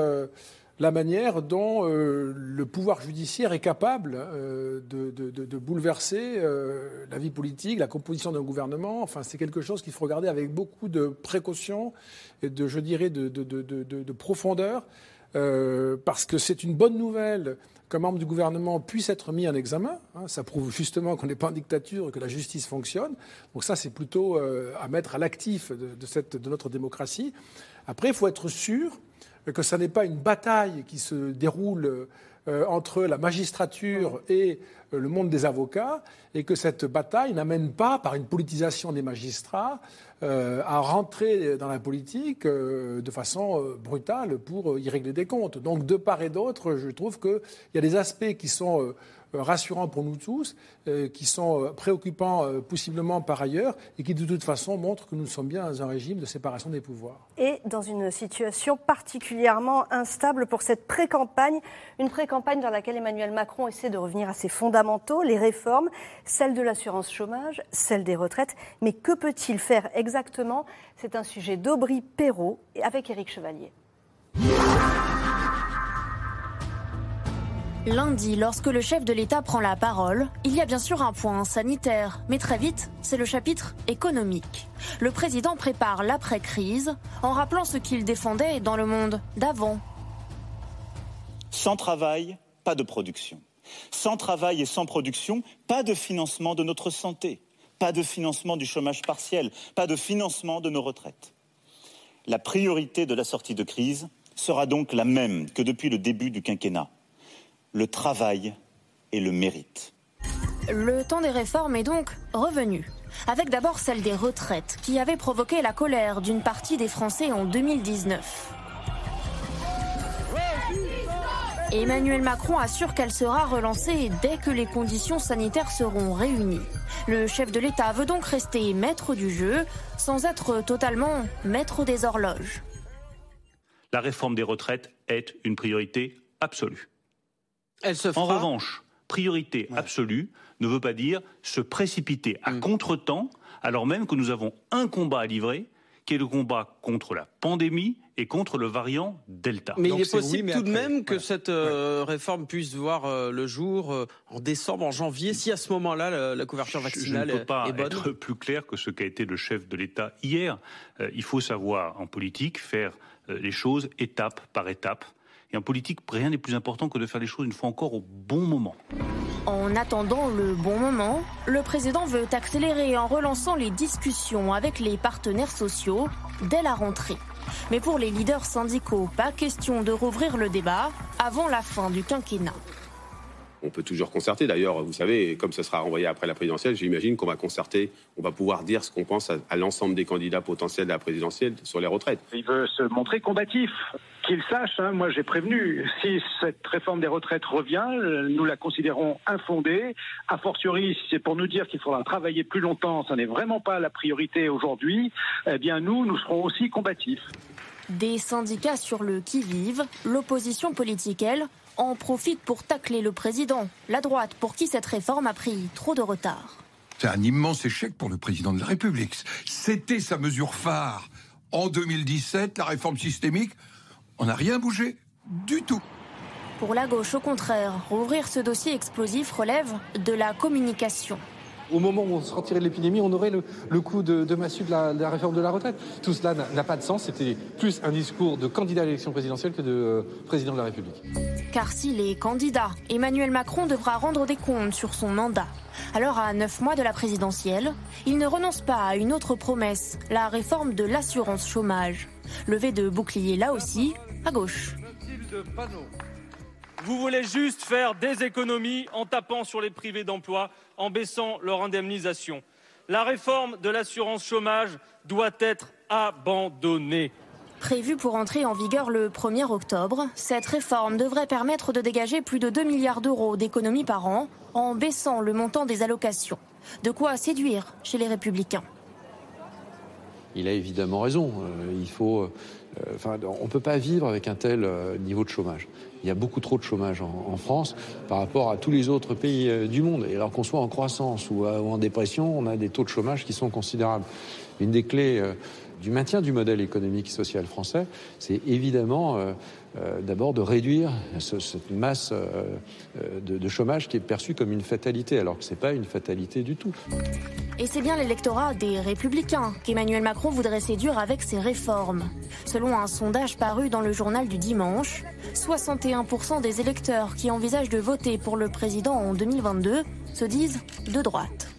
la manière dont euh, le pouvoir judiciaire est capable euh, de, bouleverser euh, la vie politique, la composition d'un gouvernement. Enfin, c'est quelque chose qu'il faut regarder avec beaucoup de précaution et de, je dirais, de, profondeur, parce que c'est une bonne nouvelle qu'un membre du gouvernement puisse être mis en examen. Hein. ça prouve justement qu'on n'est pas en dictature et que la justice fonctionne. Donc ça, c'est plutôt à mettre à l'actif de notre démocratie. Après, il faut être sûr que ce n'est pas une bataille qui se déroule entre la magistrature et le monde des avocats, et que cette bataille n'amène pas, par une politisation des magistrats, à rentrer dans la politique de façon brutale pour y régler des comptes. Donc, de part et d'autre, je trouve qu'il y a des aspects qui sont euh, rassurants pour nous tous, euh, qui sont euh, préoccupants possiblement par ailleurs et qui de toute façon montrent que nous sommes bien dans un régime de séparation des pouvoirs. Et dans une situation particulièrement instable pour cette pré-campagne, une pré-campagne dans laquelle Emmanuel Macron essaie de revenir à ses fondamentaux, les réformes, celle de l'assurance chômage, celle des retraites. Mais que peut-il faire exactement? C'est un sujet d'Aubry Perrault avec Éric Chevalier. Lundi, lorsque le chef de l'État prend la parole, il y a bien sûr un point sanitaire, mais très vite, c'est le chapitre économique. Le président prépare l'après-crise en rappelant ce qu'il défendait dans le monde d'avant. Sans travail, pas de production. Sans travail et sans production, pas de financement de notre santé, pas de financement du chômage partiel, pas de financement de nos retraites. La priorité de la sortie de crise sera donc la même que depuis le début du quinquennat le travail et le mérite. Le temps des réformes est donc revenu. Avec d'abord celle des retraites, qui avait provoqué la colère d'une partie des Français en 2019. Emmanuel Macron assure qu'elle sera relancée dès que les conditions sanitaires seront réunies. Le chef de l'État veut donc rester maître du jeu sans être totalement maître des horloges. La réforme des retraites est une priorité absolue. En revanche, priorité absolue ne veut pas dire se précipiter à mm. contre-temps, alors même que nous avons un combat à livrer, qui est le combat contre la pandémie et contre le variant Delta. Mais il est possible tout de même que cette euh, réforme puisse voir euh, le jour euh, en décembre, en janvier, si à ce moment-là la, couverture vaccinale je, je ne peux pas est être plus clair que ce qu'a été le chef de l'État hier. il faut savoir en politique faire les choses étape par étape et en politique, rien n'est plus important que de faire les choses une fois encore au bon moment. En attendant le bon moment, le président veut accélérer en relançant les discussions avec les partenaires sociaux dès la rentrée. Mais pour les leaders syndicaux, pas question de rouvrir le débat avant la fin du quinquennat. On peut toujours concerter. D'ailleurs, vous savez, comme ce sera renvoyé après la présidentielle, j'imagine qu'on va concerter, on va pouvoir dire ce qu'on pense à, l'ensemble des candidats potentiels de la présidentielle sur les retraites. Il veut se montrer combatif. Qu'il sache, hein, moi j'ai prévenu, si cette réforme des retraites revient, nous la considérons infondée. A fortiori, si c'est pour nous dire qu'il faudra travailler plus longtemps, ça n'est vraiment pas la priorité aujourd'hui, eh bien nous, nous serons aussi combatifs. Des syndicats sur le qui-vive, l'opposition politique, elle, en profite pour tacler le président, la droite pour qui cette réforme a pris trop de retard. C'est un immense échec pour le président de la République. C'était sa mesure phare. En 2017, la réforme systémique, on n'a rien bougé du tout. Pour la gauche, au contraire, rouvrir ce dossier explosif relève de la communication. Au moment où on sortirait de l'épidémie, on aurait le, coup de, massue de la, réforme de la retraite. Tout cela n'a pas de sens. C'était plus un discours de candidat à l'élection présidentielle que de euh, président de la République. Car s'il est candidat, Emmanuel Macron devra rendre des comptes sur son mandat. Alors, à neuf mois de la présidentielle, il ne renonce pas à une autre promesse, la réforme de l'assurance chômage. Levé de bouclier là aussi, à gauche. Vous voulez juste faire des économies en tapant sur les privés d'emploi, en baissant leur indemnisation. La réforme de l'assurance chômage doit être abandonnée. Prévue pour entrer en vigueur le 1er octobre, cette réforme devrait permettre de dégager plus de 2 milliards d'euros d'économies par an en baissant le montant des allocations. De quoi séduire chez les républicains. Il a évidemment raison. Euh, il faut euh, on ne peut pas vivre avec un tel euh, niveau de chômage. Il y a beaucoup trop de chômage en, France par rapport à tous les autres pays euh, du monde. Et alors qu'on soit en croissance ou, en dépression, on a des taux de chômage qui sont considérables. Une des clés du maintien du modèle économique et social français, c'est évidemment euh, d'abord de réduire cette masse euh, euh, de, chômage qui est perçue comme une fatalité, alors que ce n'est pas une fatalité du tout. Et c'est bien l'électorat des Républicains qu'Emmanuel Macron voudrait séduire avec ses réformes. Selon un sondage paru dans le journal du dimanche, 61% des électeurs qui envisagent de voter pour le président en 2022 se disent de droite.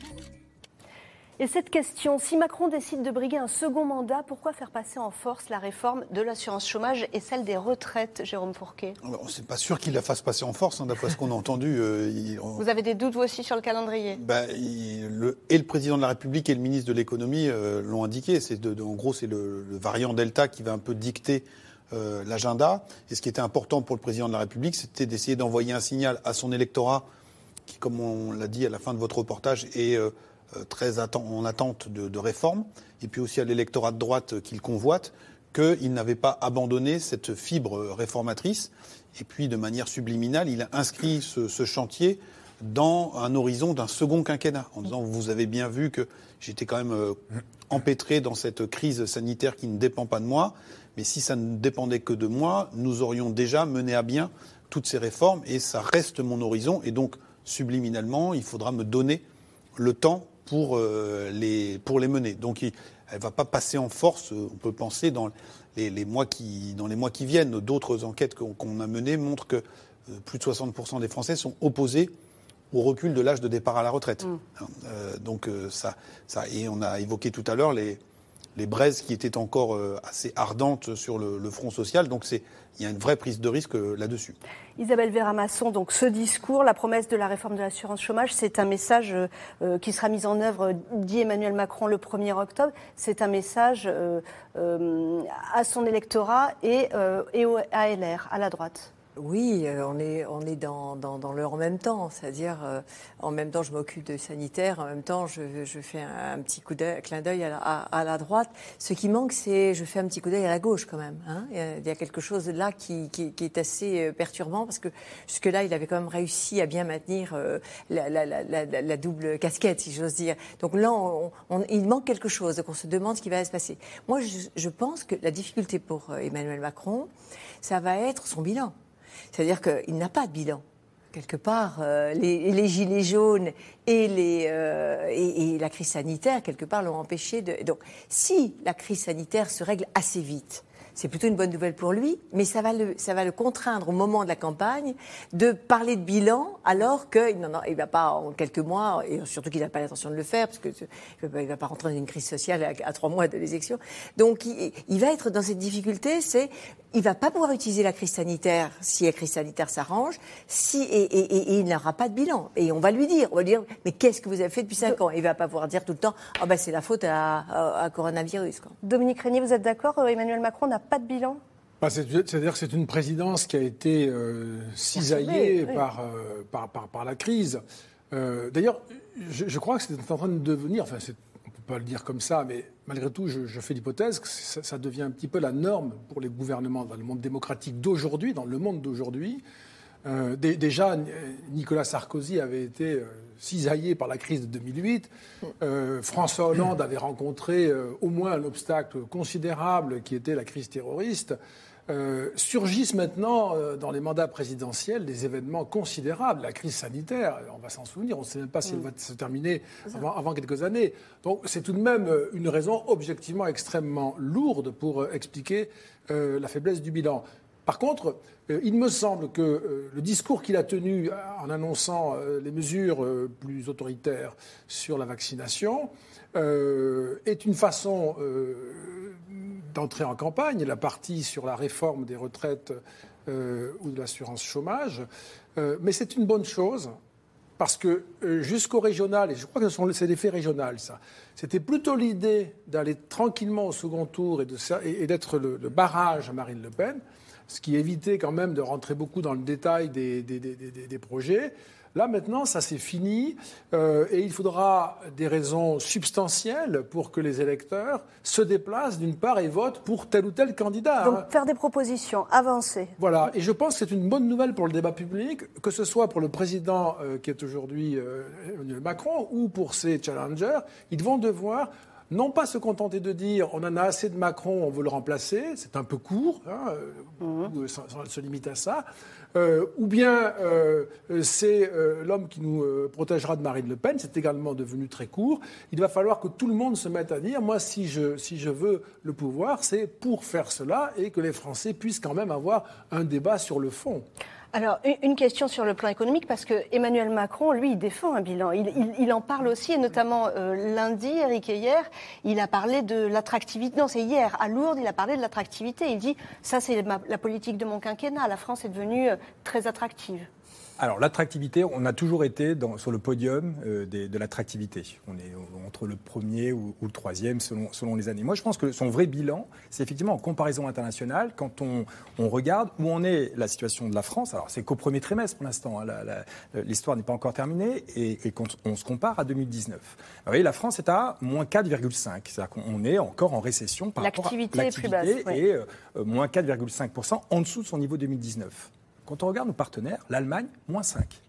Et cette question, si Macron décide de briguer un second mandat, pourquoi faire passer en force la réforme de l'assurance chômage et celle des retraites, Jérôme Fourquet? On n'est pas sûr qu'il la fasse passer en force, hein, d'après ce qu'on a entendu. Euh, il- on- Vous avez des doutes, vous aussi, sur le calendrier? Ben, il- le- et le président de la République et le ministre de l'économie euh, l'ont indiqué. C'est de- de- en gros, c'est le, le variant Delta qui va un peu dicter euh, l'agenda. Et ce qui était important pour le président de la République, c'était d'essayer d'envoyer un signal à son électorat, qui, comme on l'a dit à la fin de votre reportage, est très atten- en attente de, réformes, et puis aussi à l'électorat de droite euh, qu'il convoite, qu'il n'avait pas abandonné cette fibre euh, réformatrice. Et puis, de manière subliminale, il a inscrit ce, ce chantier dans un horizon d'un second quinquennat, en disant vous avez bien vu que j'étais quand même euh, empêtré dans cette crise sanitaire qui ne dépend pas de moi, mais si ça ne dépendait que de moi, nous aurions déjà mené à bien toutes ces réformes et ça reste mon horizon et donc subliminalement, il faudra me donner le temps pour, euh, les, pour les mener. Donc il- elle ne va pas passer en force, euh, on peut penser, dans les, les mois, qui, dans les mois qui viennent. D'autres enquêtes qu'on a menées montrent que euh, plus de 60% des Français sont opposés au recul de l'âge de départ à la retraite. Mm. Donc ça, ça, et on a évoqué tout à l'heure les, les braises qui étaient encore euh, assez ardentes sur le, front social. Donc il y a une vraie prise de risque euh, là-dessus. Isabelle Véramasson, donc ce discours, la promesse de la réforme de l'assurance chômage, c'est un message euh, qui sera mis en œuvre, dit Emmanuel Macron, le 1er octobre. C'est un message à son électorat et, à LR, à la droite. Oui, euh, on est, on est dans, le en même temps. C'est-à-dire, euh, en même temps, je m'occupe de sanitaire, en même temps, je, fais un, petit coup d'œil, clin d'œil à, la- droite. Ce qui manque, c'est je fais un petit coup d'œil à la gauche quand même. hein. Il y a- quelque chose là qui, est assez euh, perturbant parce que jusque-là, il avait quand même réussi à bien maintenir la, double casquette, si j'ose dire. Donc là, il manque quelque chose. Donc on se demande ce qui va se passer. Moi, je, pense que la difficulté pour Emmanuel Macron, ça va être son bilan. C'est-à-dire qu'il n'a pas de bilan. Quelque part, euh, les, gilets jaunes euh, et, et la crise sanitaire, quelque part, l'ont empêché de. Donc, si la crise sanitaire se règle assez vite, c'est plutôt une bonne nouvelle pour lui, mais ça va le, ça va le contraindre au moment de la campagne de parler de bilan alors qu'il il va pas en quelques mois, et surtout qu'il n'a pas l'intention de le faire, parce qu'il ne va, pas rentrer dans une crise sociale à, trois mois de l'élection. Donc il, va être dans cette difficulté, c'est il va pas pouvoir utiliser la crise sanitaire si la crise sanitaire s'arrange, si, et, et- et- et il n'aura pas de bilan. Et on va lui dire, on va lui dire, mais qu'est-ce que vous avez fait depuis cinq ans? Il va pas pouvoir dire tout le temps, ah ben c'est la faute à, à- coronavirus. Dominique Régnier, vous êtes d'accord? Euh, Emmanuel Macron n'a pas de bilan? Bah, c'est- C'est-à-dire que c'est une présidence qui a été euh, cisaillée oui. par, euh, par, par, par la crise. Euh, D'ailleurs, je, je crois que c'est en train de devenir, enfin, on ne peut pas le dire comme ça, mais malgré tout, je, je fais l'hypothèse que ça, ça devient un petit peu la norme pour les gouvernements dans le monde démocratique d'aujourd'hui, dans le monde d'aujourd'hui. Euh, dé- déjà, N- Nicolas Sarkozy avait été euh, cisaillé par la crise de 2008. Euh, François Hollande avait rencontré euh, au moins un obstacle considérable qui était la crise terroriste. Euh, surgissent maintenant euh, dans les mandats présidentiels des événements considérables. La crise sanitaire, on va s'en souvenir, on ne sait même pas si elle va se terminer avant, avant quelques années. Donc c'est tout de même euh, une raison objectivement extrêmement lourde pour euh, expliquer euh, la faiblesse du bilan. Par contre, euh, il me semble que euh, le discours qu'il a tenu euh, en annonçant les mesures plus autoritaires sur la vaccination est une façon d'entrer en campagne. La partie sur la réforme des retraites ou de l'assurance chômage. Mais c'est une bonne chose parce que jusqu'au régional, et je crois que ce c'est l'effet régional, ça, c'était plutôt l'idée d'aller tranquillement au second tour et d'être le barrage à Marine Le Pen, ce qui évitait quand même de rentrer beaucoup dans le détail des, des- des- des- des projets. Là, maintenant, ça c'est fini euh, et il faudra des raisons substantielles pour que les électeurs se déplacent d'une part et votent pour tel ou tel candidat. Donc faire des propositions, avancer. Voilà, et je pense que c'est une bonne nouvelle pour le débat public, que ce soit pour le président euh, qui est aujourd'hui euh, Emmanuel Macron ou pour ses challengers. Ils vont devoir non pas se contenter de dire on en a assez de Macron, on veut le remplacer, c'est un peu court, hein, euh, sans- se limite à ça, euh, ou bien euh, c'est euh, l'homme qui nous protégera de Marine Le Pen, c'est également devenu très court. Il va falloir que tout le monde se mette à dire moi, si je, si je veux le pouvoir, c'est pour faire cela et que les Français puissent quand même avoir un débat sur le fond. Alors, une question sur le plan économique, parce que Emmanuel Macron, lui, il défend un bilan. Il, en parle aussi, et notamment euh, lundi, Eric hier, il a parlé de l'attractivité. Non, c'est hier, à Lourdes, il a parlé de l'attractivité. Il dit, ça, c'est la politique de mon quinquennat. La France est devenue euh, très attractive. Alors l'attractivité, on a toujours été dans, sur le podium euh, de l'attractivité. On est entre le premier ou, le troisième selon, selon, les années. Moi je pense que son vrai bilan, c'est effectivement en comparaison internationale, quand on, on, regarde où en est la situation de la France. Alors c'est qu'au premier trimestre pour l'instant, hein, l'histoire n'est pas encore terminée, et, quand on se compare à 2019. Vous voyez, la France est à moins 4,5. C'est-à-dire qu'on est encore en récession par rapport à l'activité plus basse, et euh, moins 4,5% en dessous de son niveau 2019. Quand on regarde nos partenaires, l'Allemagne, moins 5.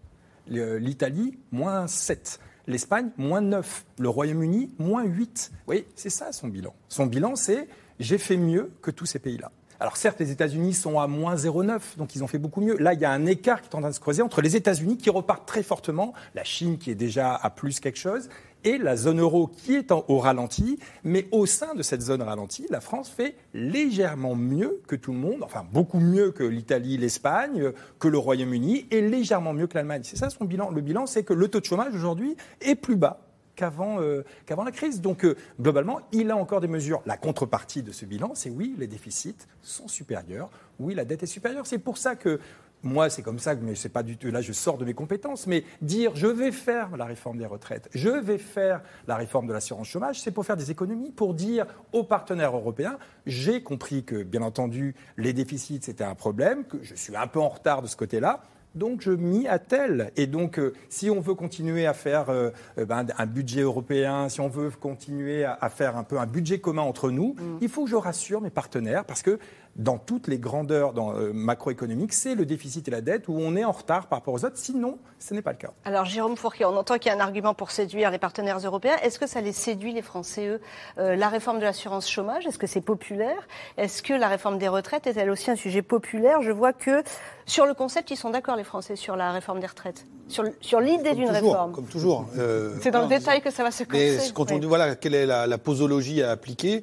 L'Italie, moins 7. L'Espagne, moins 9. Le Royaume-Uni, moins 8. Oui, c'est ça son bilan. Son bilan, c'est j'ai fait mieux que tous ces pays-là. Alors certes, les États-Unis sont à moins 0,9, donc ils ont fait beaucoup mieux. Là, il y a un écart qui est en train de se creuser entre les États-Unis qui repartent très fortement, la Chine qui est déjà à plus quelque chose, et la zone euro qui est en, au ralenti. Mais au sein de cette zone ralentie, la France fait légèrement mieux que tout le monde, enfin beaucoup mieux que l'Italie, l'Espagne, que le Royaume-Uni, et légèrement mieux que l'Allemagne. C'est ça son bilan. Le bilan, c'est que le taux de chômage aujourd'hui est plus bas qu'avant euh, la crise. Donc, euh, globalement, il a encore des mesures. La contrepartie de ce bilan, c'est oui, les déficits sont supérieurs. Oui, la dette est supérieure. C'est pour ça que moi, c'est comme ça, mais c'est pas du tout. Là, je sors de mes compétences. Mais dire je vais faire la réforme des retraites, je vais faire la réforme de l'assurance chômage, c'est pour faire des économies, pour dire aux partenaires européens j'ai compris que, bien entendu, les déficits c'était un problème, que je suis un peu en retard de ce côté-là. Donc je m'y attelle. Et donc, euh, si on veut continuer à faire euh, euh, ben, un budget européen, si on veut continuer à, faire un peu un budget commun entre nous, mm. il faut que je rassure mes partenaires parce que dans toutes les grandeurs dans, euh, macroéconomiques, c'est le déficit et la dette où on est en retard par rapport aux autres. Sinon, ce n'est pas le cas. Alors, Jérôme Fourquier, on entend qu'il y a un argument pour séduire les partenaires européens. Est-ce que ça les séduit, les Français, eux? Euh, La réforme de l'assurance chômage, est-ce que c'est populaire? Est-ce que la réforme des retraites est-elle aussi un sujet populaire? Je vois que sur le concept, ils sont d'accord, les Français, sur la réforme des retraites, sur, sur l'idée d'une réforme. Comme toujours. Euh, c'est dans le détail que ça va se casser. Mais quand on dit, voilà, quelle est la, la posologie à appliquer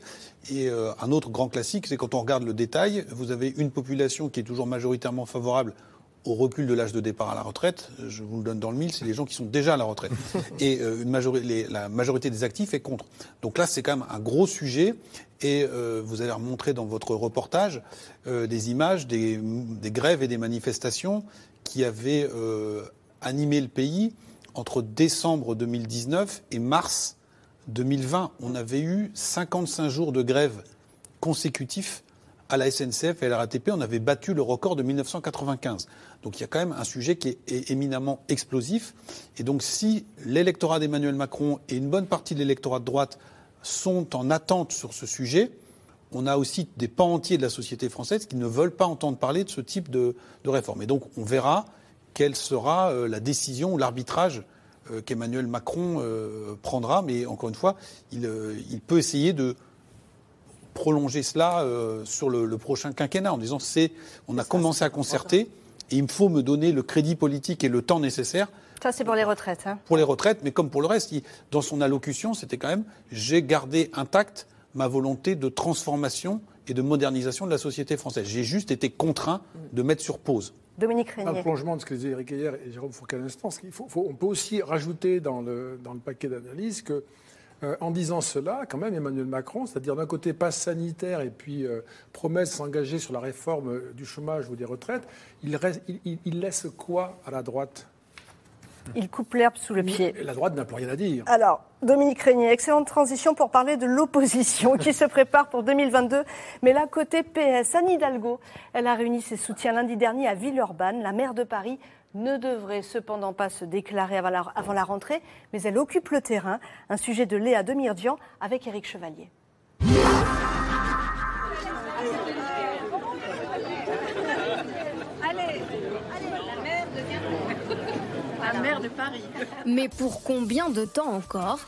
et euh, un autre grand classique, c'est quand on regarde le détail, vous avez une population qui est toujours majoritairement favorable au recul de l'âge de départ à la retraite, je vous le donne dans le mille, c'est les gens qui sont déjà à la retraite. Et euh, une la majorité des actifs est contre. Donc là, c'est quand même un gros sujet. Et euh, vous avez montré dans votre reportage des images des, des, grèves et des manifestations qui avaient animé le pays entre décembre 2019 et mars 2020, on avait eu 55 jours de grève consécutifs à la SNCF et à la RATP. On avait battu le record de 1995. Donc il y a quand même un sujet qui est éminemment explosif. Et donc si l'électorat d'Emmanuel Macron et une bonne partie de l'électorat de droite sont en attente sur ce sujet, on a aussi des pans entiers de la société française qui ne veulent pas entendre parler de ce type de, réforme. Et donc on verra quelle sera euh, la décision ou l'arbitrage qu'Emmanuel Macron euh, prendra, mais encore une fois, euh, il, peut essayer de prolonger cela sur le, prochain quinquennat en disant c'est on a commencé à concerter et il me faut me donner le crédit politique et le temps nécessaire. Ça c'est pour les retraites. Hein. Pour les retraites, mais comme pour le reste, dans son allocution, c'était quand même j'ai gardé intacte ma volonté de transformation et de modernisation de la société française. J'ai juste été contraint de mettre sur pause. Dominique Régnier. Un prolongement de ce que disaient Eric Ayer et Jérôme Fourquet à l'instant, on peut aussi rajouter dans le, dans le paquet d'analyse que euh, en disant cela, quand même, Emmanuel Macron, c'est-à-dire d'un côté passe sanitaire et puis euh, promesse s'engager sur la réforme du chômage ou des retraites, il, il laisse quoi à la droite? Il coupe l'herbe sous le pied. La droite n'a plus rien à dire. Alors, Dominique Régnier, excellente transition pour parler de l'opposition qui se prépare pour 2022. Mais là, côté PS, Anne Hidalgo, elle a réuni ses soutiens lundi dernier à Villeurbanne. La maire de Paris ne devrait cependant pas se déclarer avant la, avant la rentrée, mais elle occupe le terrain. Un sujet de Léa Demirdian avec Éric Chevalier. Paris. Mais pour combien de temps encore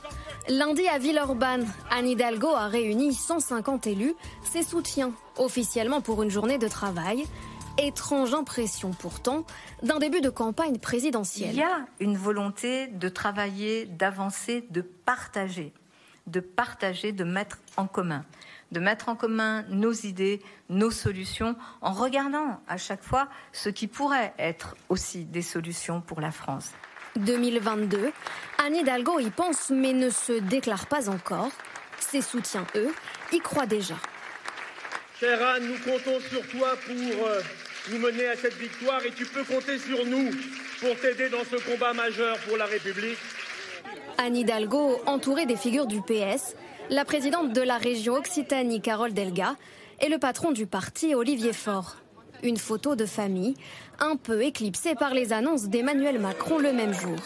Lundi à Villeurbanne, Anne Hidalgo a réuni 150 élus, ses soutiens, officiellement pour une journée de travail. Étrange impression pourtant d'un début de campagne présidentielle. Il y a une volonté de travailler, d'avancer, de partager, de partager, de mettre en commun. de mettre en commun nos idées, nos solutions, en regardant à chaque fois ce qui pourrait être aussi des solutions pour la France. 2022, Anne Hidalgo y pense mais ne se déclare pas encore. Ses soutiens, eux, y croient déjà. Chère Anne, nous comptons sur toi pour euh, nous mener à cette victoire et tu peux compter sur nous pour t'aider dans ce combat majeur pour la République. Anne Hidalgo, entourée des figures du PS, la présidente de la région Occitanie, Carole Delga, et le patron du parti, Olivier Faure. Une photo de famille, un peu éclipsée par les annonces d'Emmanuel Macron le même jour.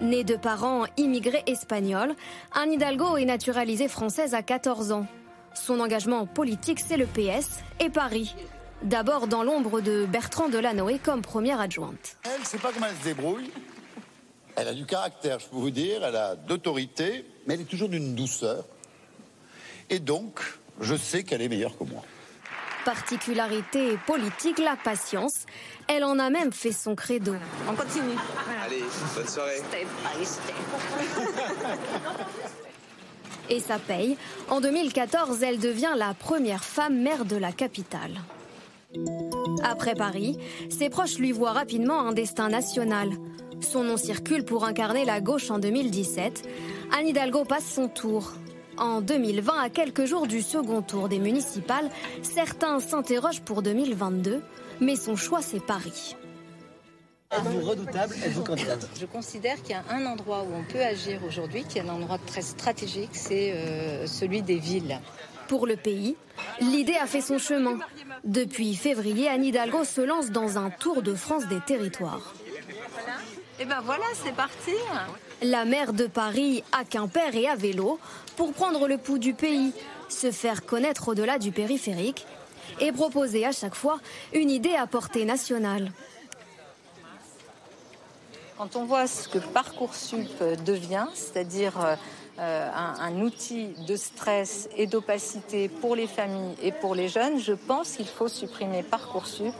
Née de parents immigrés espagnols, Anne Hidalgo est naturalisée française à 14 ans. Son engagement politique, c'est le PS et Paris. D'abord dans l'ombre de Bertrand Delanoë comme première adjointe. Elle, c'est pas comment elle se débrouille. Elle a du caractère, je peux vous dire, elle a d'autorité, mais elle est toujours d'une douceur. Et donc, je sais qu'elle est meilleure que moi. Particularité politique, la patience. Elle en a même fait son credo. On continue. Allez, bonne soirée. Et ça paye. En 2014, elle devient la première femme maire de la capitale. Après Paris, ses proches lui voient rapidement un destin national. Son nom circule pour incarner la gauche en 2017. Anne Hidalgo passe son tour. En 2020, à quelques jours du second tour des municipales, certains s'interrogent pour 2022, mais son choix c'est Paris. Êtes-vous redoutable Êtes-vous candidate? Je considère qu'il y a un endroit où on peut agir aujourd'hui, qui est un endroit très stratégique, c'est euh, celui des villes. Pour le pays, l'idée a fait son chemin. Depuis février, Anne Hidalgo se lance dans un tour de France des territoires. Et ben voilà, c'est parti La maire de Paris à Quimper et à vélo pour prendre le pouls du pays, se faire connaître au-delà du périphérique et proposer à chaque fois une idée à portée nationale. Quand on voit ce que Parcoursup devient, c'est-à-dire euh, un, un, outil de stress et d'opacité pour les familles et pour les jeunes, je pense qu'il faut supprimer Parcoursup.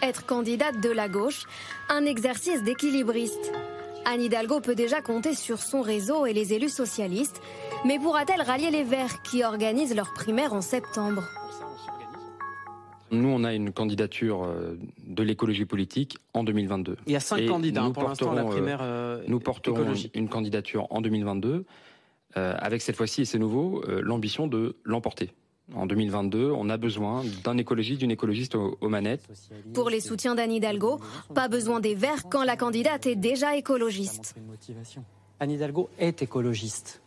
Être candidate de la gauche, un exercice d'équilibriste. Anne Hidalgo peut déjà compter sur son réseau et les élus socialistes, mais pourra-t-elle rallier les Verts qui organisent leur primaire en septembre nous, on a une candidature euh, de l'écologie politique en 2022. Il y a cinq Et candidats nous pour l'instant la porterons, primaire. euh, euh, Nous porterons une candidature en 2022, euh, avec cette fois-ci, et c'est nouveau, euh, l'ambition de l'emporter. En 2022, on a besoin d'un écologiste, d'une écologiste aux, aux manettes. Pour les soutiens d'Anne Hidalgo, pas besoin des Verts quand la candidate est déjà écologiste. Anne Hidalgo est écologiste.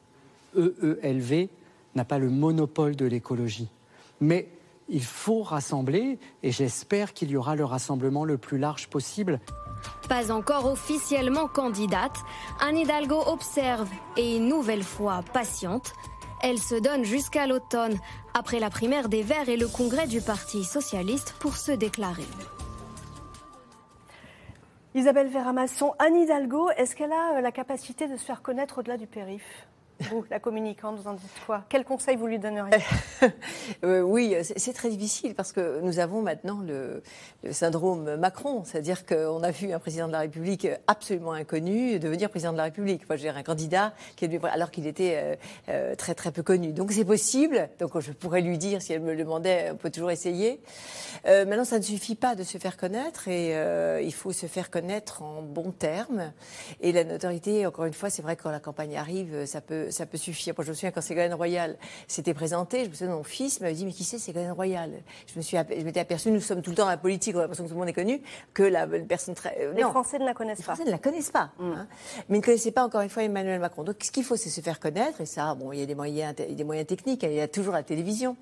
EELV n'a pas le monopole de l'écologie. Mais il faut rassembler et j'espère qu'il y aura le rassemblement le plus large possible. Pas encore officiellement candidate, Anne Hidalgo observe et une nouvelle fois patiente. Elle se donne jusqu'à l'automne, après la primaire des Verts et le congrès du Parti socialiste, pour se déclarer. Isabelle Véramasson, Anne Hidalgo, est-ce qu'elle a euh, la capacité de se faire connaître au-delà du périph' Vous, la communicante, vous en dites quoi? Quel conseil vous lui donneriez? Euh, oui, c'est très difficile parce que nous avons maintenant le, syndrome Macron, c'est-à-dire qu'on a vu un président de la République absolument inconnu devenir président de la République. Moi, je un candidat qui alors qu'il était euh, euh, très très peu connu. Donc c'est possible. Donc je pourrais lui dire si elle me le demandait, on peut toujours essayer. Maintenant, ça ne suffit pas de se faire connaître et il faut se faire connaître en bons termes. Et la notoriété, encore une fois, c'est vrai que quand la campagne arrive, ça peut ça peut suffire. Moi, je me souviens quand Ségolène Royal s'était présentée, je me souviens de mon fils m'avait dit mais qui c'est Ségolène Royal? Je me suis je m'étais aperçue, nous sommes tout le temps dans la politique, on a l'impression que tout le monde est connu, que la personne très euh, Les non. Français ne la connaissent Les pas. Français ne la connaissent pas, hein. mais ils ne connaissaient pas encore une fois Emmanuel Macron. Donc ce qu'il faut, c'est se faire connaître, et ça, bon, il y a des moyens, il y a des moyens techniques, il y a toujours la télévision,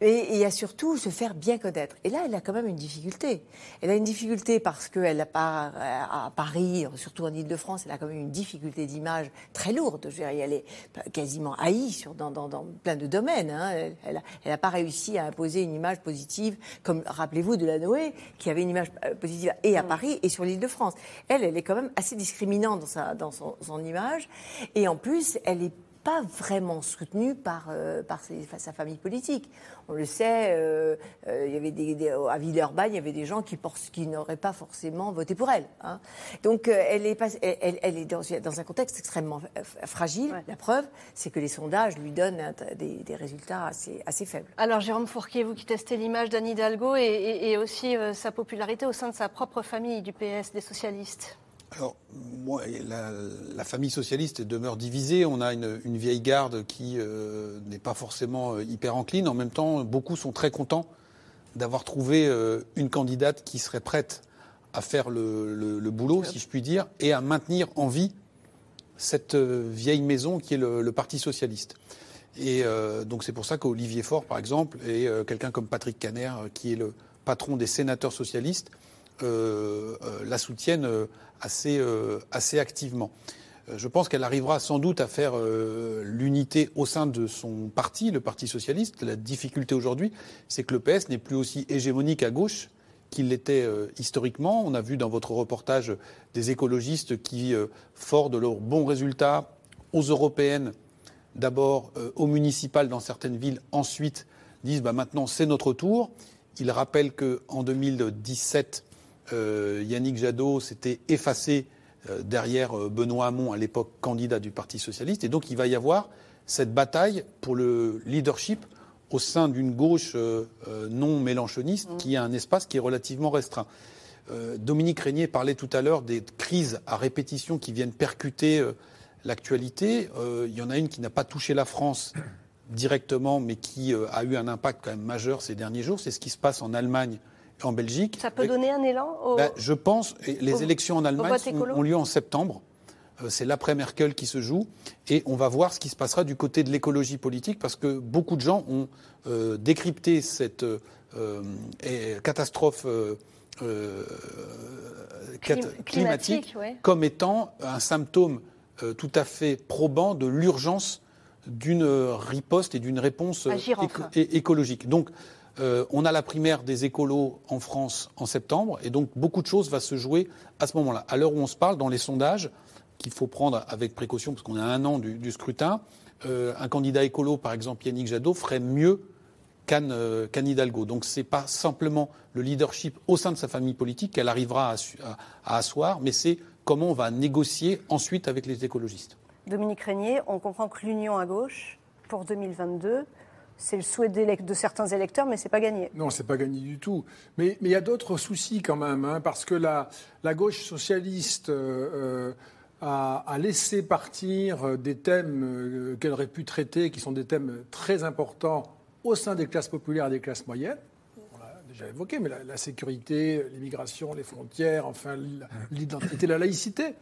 et il y a surtout se faire bien connaître. Et là, elle a quand même une difficulté. Elle a une difficulté parce qu'elle a pas à Paris, surtout en Ile-de-France, elle a quand même une difficulté d'image très lourde. Je veux dire, elle est quasiment haïe sur, dans, dans, dans plein de domaines. hein. Elle- n'a pas réussi à imposer une image positive, comme rappelez-vous de la Noé, qui avait une image euh, positive et à Paris et sur l'Île-de-France. Elle, elle est quand même assez discriminante dans, sa, dans son, son image. Et en plus, elle est pas vraiment soutenu par, euh, par ses- sa famille politique. On le sait, euh, euh, il y avait des, des- à Villeurbanne, il y avait des gens qui, n'auraient pas forcément voté pour elle. hein. Donc euh, elle est, pas- elle, elle- elle est dans, dans un contexte extrêmement euh, fragile. La preuve, c'est que les sondages lui donnent un- des, des résultats assez, assez faibles. Alors Jérôme Fourquier, vous qui testez l'image d'Anne Hidalgo et, et- et aussi sa popularité au sein de sa propre famille, du PS, des socialistes. Alors, moi, la, la famille socialiste demeure divisée. On a une, une vieille garde qui euh, n'est pas forcément euh, hyper encline. En même temps, beaucoup sont très contents d'avoir trouvé euh, une candidate qui serait prête à faire le, le- le boulot, si je puis dire, et à maintenir en vie cette vieille maison qui est le, le Parti socialiste. Et euh, donc c'est pour ça qu'Olivier Faure, par exemple, et euh, quelqu'un comme Patrick Caner, euh, qui est le patron des sénateurs socialistes, la soutiennent euh, assez, euh, assez activement. Euh, Je pense qu'elle arrivera sans doute à faire euh, l'unité au sein de son parti, le Parti socialiste. La difficulté aujourd'hui, c'est que le PS n'est plus aussi hégémonique à gauche qu'il l'était euh, historiquement. On a vu dans votre reportage des écologistes qui, euh, forts de leurs bons résultats aux européennes, d'abord euh, aux municipales dans certaines villes, ensuite disent bah, maintenant c'est notre tour. Il rappelle qu'en 2017, euh, Yannick Jadot s'était effacé euh, derrière euh, Benoît Hamon, à l'époque candidat du Parti socialiste. Et donc il va y avoir cette bataille pour le leadership au sein d'une gauche euh, euh, non mélanchoniste qui a un espace qui est relativement restreint. Euh, Dominique Régnier parlait tout à l'heure des crises à répétition qui viennent percuter euh, l'actualité. Euh, il y en a une qui n'a pas touché la France directement, mais qui euh, a eu un impact quand même majeur ces derniers jours. C'est ce qui se passe en Allemagne en Belgique. Ça peut donner un élan au... Ben, je pense, les au- élections en Allemagne sont- ont lieu en septembre. Euh, C'est l'après-Merkel qui se joue. Et on va voir ce qui se passera du côté de l'écologie politique, parce que beaucoup de gens ont euh, décrypté cette euh, catastrophe euh, cat- Clim- climatique, climatique, ouais. comme étant un symptôme tout à fait probant de l'urgence d'une riposte et d'une réponse Agir enfin. écologique. Donc, euh, on a la primaire des écolos en France en septembre, et donc beaucoup de choses va se jouer à ce moment-là. À l'heure où on se parle, dans les sondages, qu'il faut prendre avec précaution, parce qu'on a un an du, scrutin, euh, un candidat écolo, par exemple Yannick Jadot, ferait mieux qu'Anne euh, Hidalgo. Donc c'est pas simplement le leadership au sein de sa famille politique qu'elle arrivera à- à asseoir, mais c'est comment on va négocier ensuite avec les écologistes. Dominique Régnier, on comprend que l'union à gauche, pour 2022, c'est le souhait de certains électeurs, mais c'est pas gagné. Non, c'est pas gagné du tout. Mais il y a d'autres soucis quand même, hein, parce que la, gauche socialiste euh, euh, a, laissé partir euh, des thèmes qu'elle aurait pu traiter, qui sont des thèmes très importants au sein des classes populaires et des classes moyennes. On l'a déjà évoqué, mais la, la sécurité, l'immigration, les frontières, enfin l'identité, la laïcité.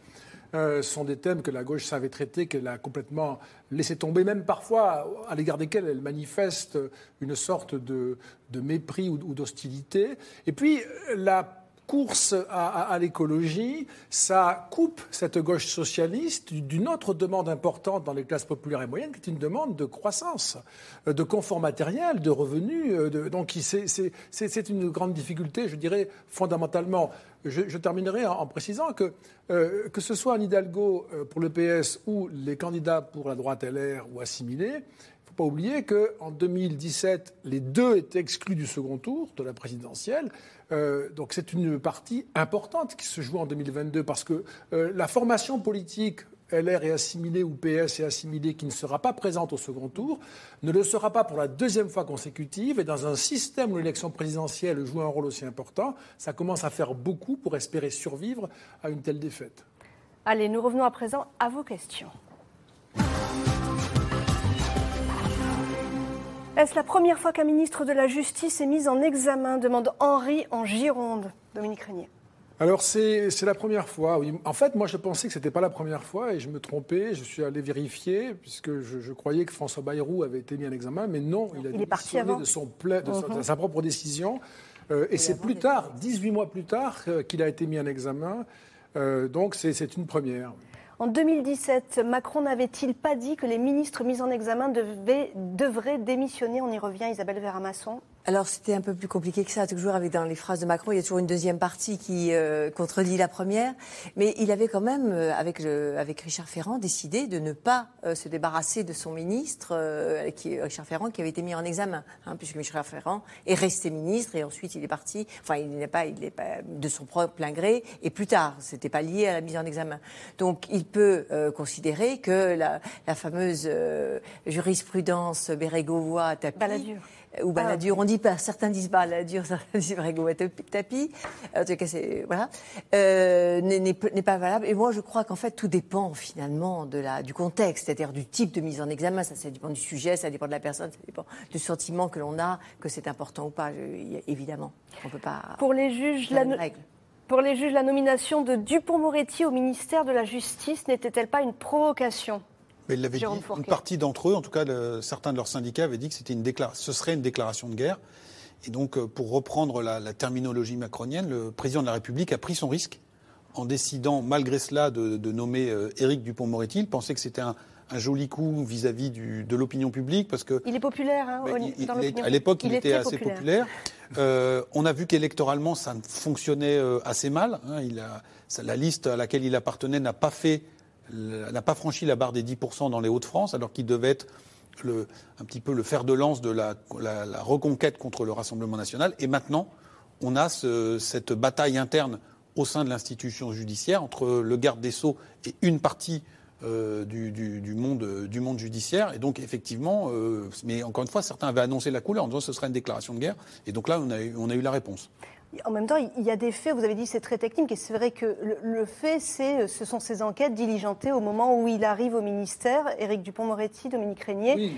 Euh, sont des thèmes que la gauche savait traiter, qu'elle a complètement laissé tomber, même parfois à l'égard desquels elle manifeste une sorte de, mépris ou, d'hostilité. Et puis la course à, l'écologie, ça coupe cette gauche socialiste d'une autre demande importante dans les classes populaires et moyennes, qui est une demande de croissance, euh, de confort matériel, de revenus. euh, donc c'est une grande difficulté, je dirais, fondamentalement. Je, terminerai en, précisant que, euh, que ce soit Anne Hidalgo euh, pour le PS ou les candidats pour la droite LR ou assimilés, il ne faut pas oublier qu'en 2017, les deux étaient exclus du second tour de la présidentielle. Euh, donc c'est une partie importante qui se joue en 2022 parce que la formation politique LR est assimilée ou PS est assimilée qui ne sera pas présente au second tour, ne le sera pas pour la deuxième fois consécutive. Et dans un système où l'élection présidentielle joue un rôle aussi important, ça commence à faire beaucoup pour espérer survivre à une telle défaite. Allez, nous revenons à présent à vos questions. Est-ce la première fois qu'un ministre de la Justice est mis en examen demande Henri en Gironde. Dominique Régnier. Alors c'est la première fois. Oui. En fait, moi je pensais que c'était pas la première fois et je me trompais. Je suis allé vérifier puisque je, je croyais que François Bayrou avait été mis en examen, mais non, il a Il démissionné de, son pla- de, sa- de sa propre décision. Euh, et c'est plus tard, 18 mois plus tard, euh, qu'il a été mis en examen. Euh, donc c'est une première. En 2017, Macron n'avait-il pas dit que les ministres mis en examen devaient, devraient démissionner? On y revient, Isabelle Véramasson. Alors c'était un peu plus compliqué que ça. Toujours avec dans les phrases de Macron, il y a toujours une deuxième partie qui euh, contredit la première. Mais il avait quand même, euh, avec, le, avec Richard Ferrand, décidé de ne pas euh, se débarrasser de son ministre, euh, qui, Richard Ferrand, qui avait été mis en examen, hein, puisque Richard Ferrand est resté ministre et ensuite il est parti. Enfin, il n'est pas, il n'est pas de son propre plein gré. Et plus tard, c'était pas lié à la mise en examen. Donc, il peut euh, considérer que la, la fameuse jurisprudence Bérégovois Balladur. ou Balladur, on dit pas, certains disent Balladur, certains disent Bérégovois tapis. En tout cas, c'est voilà, euh, n'est pas valable. Et moi, je crois qu'en fait, tout dépend finalement de la du contexte, c'est-à-dire du type de mise en examen. Ça, ça dépend du sujet, ça dépend de la personne, ça dépend du sentiment que l'on a, que c'est important ou pas. Je- évidemment, on peut pas. Pour les juges, la, règle. pour les juges, la nomination de Dupont-Moretti au ministère de la Justice n'était-elle pas une provocation? Mais il l'avait dit, Jérôme une partie d'entre eux, en tout cas le- certains de leurs syndicats, avaient dit que c'était une ce serait une déclaration de guerre. Et donc, euh, pour reprendre la, la terminologie macronienne, le président de la République a pris son risque en décidant, malgré cela, de, de nommer euh, Éric Dupont-Moretti. Il pensait que c'était un, un joli coup vis-à-vis de l'opinion publique, parce que Il est populaire hein, au- Bah, il- dans l'opinion à l'époque, il, était assez populaire. Euh, on a vu qu'électoralement, ça fonctionnait assez mal. hein. Il a, ça- la liste à laquelle il appartenait n'a pas fait, n'a pas franchi la barre des 10% dans les Hauts-de-France, alors qu'il devait être un petit peu le fer de lance de la, reconquête contre le Rassemblement national. Et maintenant, on a ce- cette bataille interne au sein de l'institution judiciaire entre le garde des Sceaux et une partie euh, du, monde, judiciaire. Et donc, effectivement, euh, mais encore une fois, certains avaient annoncé la couleur en disant que ce serait une déclaration de guerre. Et donc là, on a eu la réponse. En même temps, il y a des faits, vous avez dit c'est très technique, et c'est vrai que le, le fait, c'est, ce sont ces enquêtes diligentées au moment où il arrive au ministère, Éric Dupont-Moretti, Dominique Régnier,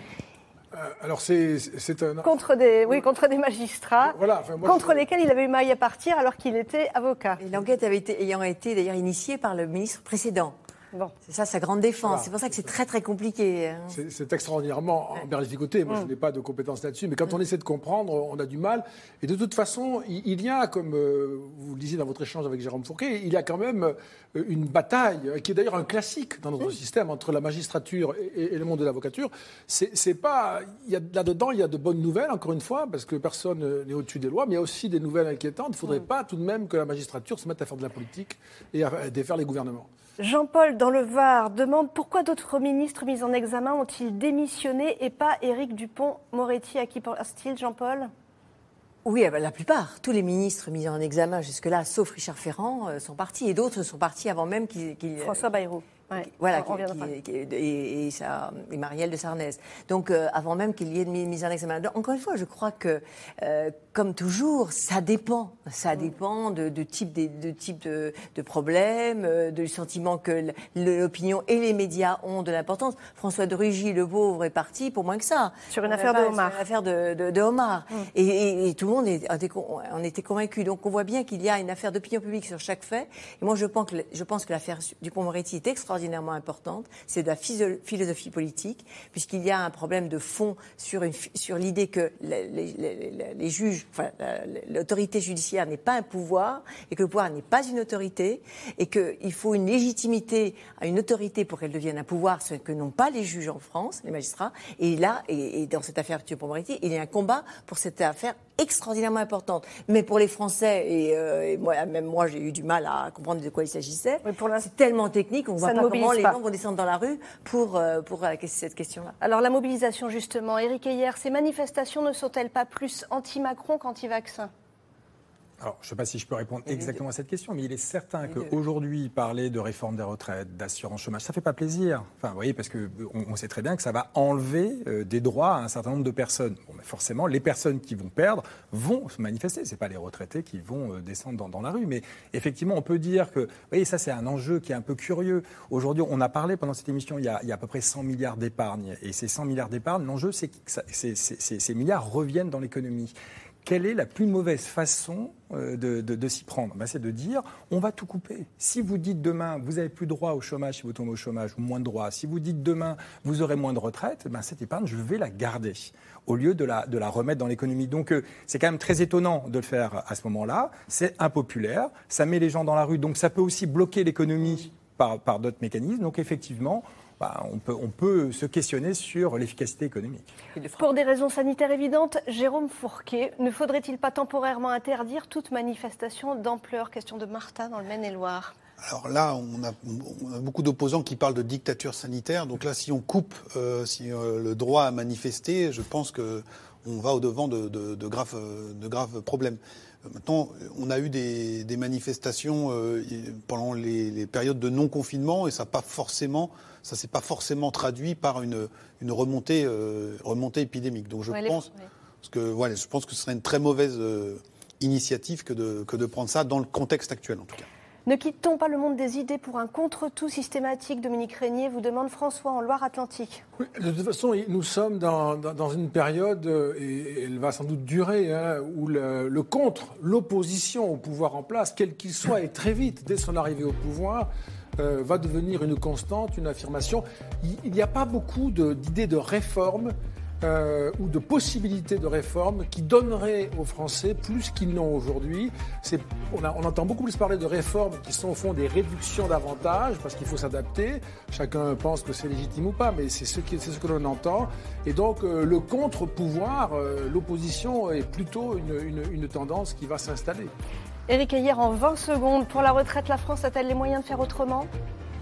Euh, alors c'est c'est un. contre, des, oui, contre des magistrats, Voilà, enfin, moi, contre je- lesquels il avait eu maille à partir alors qu'il était avocat. Et l'enquête avait été, ayant été d'ailleurs initiée par le ministre précédent. Bon. C'est ça sa grande défense. Voilà. C'est pour ça que c'est très très compliqué. hein. C'est extraordinairement emberlificoté. Moi, je n'ai pas de compétences là-dessus. Mais quand on essaie de comprendre, on a du mal. Et de toute façon, il y a, comme euh, vous le disiez dans votre échange avec Jérôme Fourquet, il y a quand même euh, une bataille, euh, qui est d'ailleurs un classique dans notre système, entre la magistrature et, et le monde de l'avocature. C'est pas. il y a- Là-dedans, il y a de bonnes nouvelles, encore une fois, parce que personne n'est au-dessus des lois, mais il y a aussi des nouvelles inquiétantes. Il ne faudrait pas tout de même que la magistrature se mette à faire de la politique et à défaire les gouvernements. Jean-Paul, dans le Var, demande pourquoi d'autres ministres mis en examen ont-ils démissionné et pas Éric Dupont-Moretti À qui pense-t-il, Jean-Paul? Oui, eh ben, la plupart, tous les ministres mis en examen jusque-là, sauf Richard Ferrand, euh, sont partis. Et d'autres sont partis avant même qu'ils. qu'ils- François Bayrou. Ouais, Voilà, on qui- reviendra. qui- qui- et, et, et Marielle de Sarnez. Donc, euh, avant même qu'il y ait de mi- mise en examen. Donc, encore une fois, je crois que, euh, comme toujours, ça dépend. Ça dépend de, de type, de, de type de, de problème, euh, du sentiment que l'opinion et les médias ont de l'importance. François de Rugy, le pauvre, est parti pour moins que ça. Sur une On affaire de pas- Omar. Sur une affaire de, de, de Omar. Et, et- et tout le monde est- en était convaincu. Donc, on voit bien qu'il y a une affaire d'opinion publique sur chaque fait. Et moi, je pense que, je pense que l'affaire Dupont-Moretti est extraordinairement importante. C'est de la philosophie politique, puisqu'il y a un problème de fond sur, une fi- sur l'idée que les, les- les- les juges, enfin, l'autorité judiciaire n'est pas un pouvoir, et que le pouvoir n'est pas une autorité, et qu'il faut une légitimité à une autorité pour qu'elle devienne un pouvoir, ce que n'ont pas les juges en France, les magistrats. Et là, et, et dans cette affaire Dupont-Moretti, il y a un combat pour cette affaire extraordinairement importante. Mais pour les Français, et, euh, et moi, même moi, j'ai eu du mal à comprendre de quoi il s'agissait. C'est tellement technique, on ne voit ne comment les gens vont descendre dans la rue pour, euh, pour cette question-là. Alors la mobilisation justement, Éric Heyer, ces manifestations ne sont-elles pas plus anti-Macron qu'anti-vaccin? Alors, je ne sais pas si je peux répondre exactement à cette question, mais il est certain qu'aujourd'hui, parler de réforme des retraites, d'assurance chômage, ça ne fait pas plaisir. Enfin, vous voyez, parce qu'on on sait très bien que ça va enlever euh, des droits à un certain nombre de personnes. Bon, mais forcément, les personnes qui vont perdre vont se manifester. Ce pas les retraités qui vont euh, descendre dans, dans la rue. Mais effectivement, on peut dire que, vous voyez, ça, c'est un enjeu qui est un peu curieux. Aujourd'hui, on a parlé pendant cette émission, il y a, il y a à peu près 100 milliards d'épargne. Et ces 100 milliards d'épargne, l'enjeu, c'est que ça- ces milliards reviennent dans l'économie. Quelle est la plus mauvaise façon euh, de, de- s'y prendre? Ben, C'est de dire on va tout couper. Si vous dites demain vous n'avez plus droit au chômage si vous tombez au chômage ou moins de droits, si vous dites demain vous aurez moins de retraite, ben, cette épargne je vais la garder au lieu de la, de la remettre dans l'économie. Donc euh, c'est quand même très étonnant de le faire à ce moment-là. C'est impopulaire, ça met les gens dans la rue, donc ça peut aussi bloquer l'économie par, par d'autres mécanismes. Donc effectivement, bah, on, peut, on peut se questionner sur l'efficacité économique. Pour des raisons sanitaires évidentes, Jérôme Fourquet, ne faudrait-il pas temporairement interdire toute manifestation d'ampleur? Question de Martha dans le Maine-et-Loire. Alors là, on a, on a beaucoup d'opposants qui parlent de dictature sanitaire. Donc là, si on coupe euh, si, euh, le droit à manifester, je pense que on va au-devant de, de, de, graves, de graves problèmes. Euh, Maintenant, on a eu des, des manifestations euh, pendant les, les, périodes de non-confinement et ça pas forcément, ça s'est pas forcément traduit par une, une remontée, euh, remontée épidémique. Donc je Ouais, les- pense ouais. que voilà, je pense que ce serait une très mauvaise euh, initiative que de, que de prendre ça dans le contexte actuel en tout cas. Ne quitte-t-on pas le monde des idées pour un contre-tout systématique Dominique Régnier vous demande François en Loire-Atlantique. De toute façon, nous sommes dans, une période, euh, et elle va sans doute durer, hein, où le, contre, l'opposition au pouvoir en place, quel qu'il soit, et très vite, dès son arrivée au pouvoir, euh, va devenir une constante, une affirmation. Il- n'y a pas beaucoup de- d'idées de réforme euh, ou de possibilités de réforme qui donneraient aux Français plus qu'ils n'ont aujourd'hui. On, entend beaucoup plus parler de réformes qui sont au fond des réductions d'avantages parce qu'il faut s'adapter. Chacun pense que c'est légitime ou pas, mais c'est ce, que l'on entend. Et donc euh, le contre-pouvoir, euh, l'opposition est plutôt une tendance qui va s'installer. Éric Ayer, en 20 secondes, pour la retraite, la France a-t-elle les moyens de faire autrement?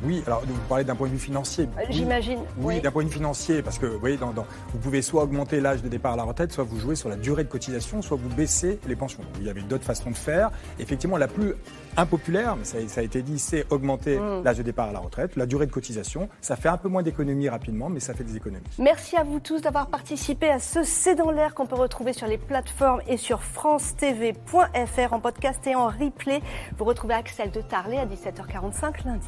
Oui, alors vous parlez d'un point de vue financier. Euh, Oui. J'imagine. Oui, d'un point de vue financier, parce que vous voyez, dans, dans- vous pouvez soit augmenter l'âge de départ à la retraite, soit vous jouez sur la durée de cotisation, soit vous baissez les pensions. Il y avait d'autres façons de faire. Effectivement, la plus impopulaire, mais ça, ça a été dit, c'est augmenter Mm. l'âge de départ à la retraite, la durée de cotisation. Ça fait un peu moins d'économies rapidement, mais ça fait des économies. Merci à vous tous d'avoir participé à ce C'est dans l'air qu'on peut retrouver sur les plateformes et sur francetv.fr en podcast et en replay. Vous retrouvez Axel de Tarlet à 17h45 lundi.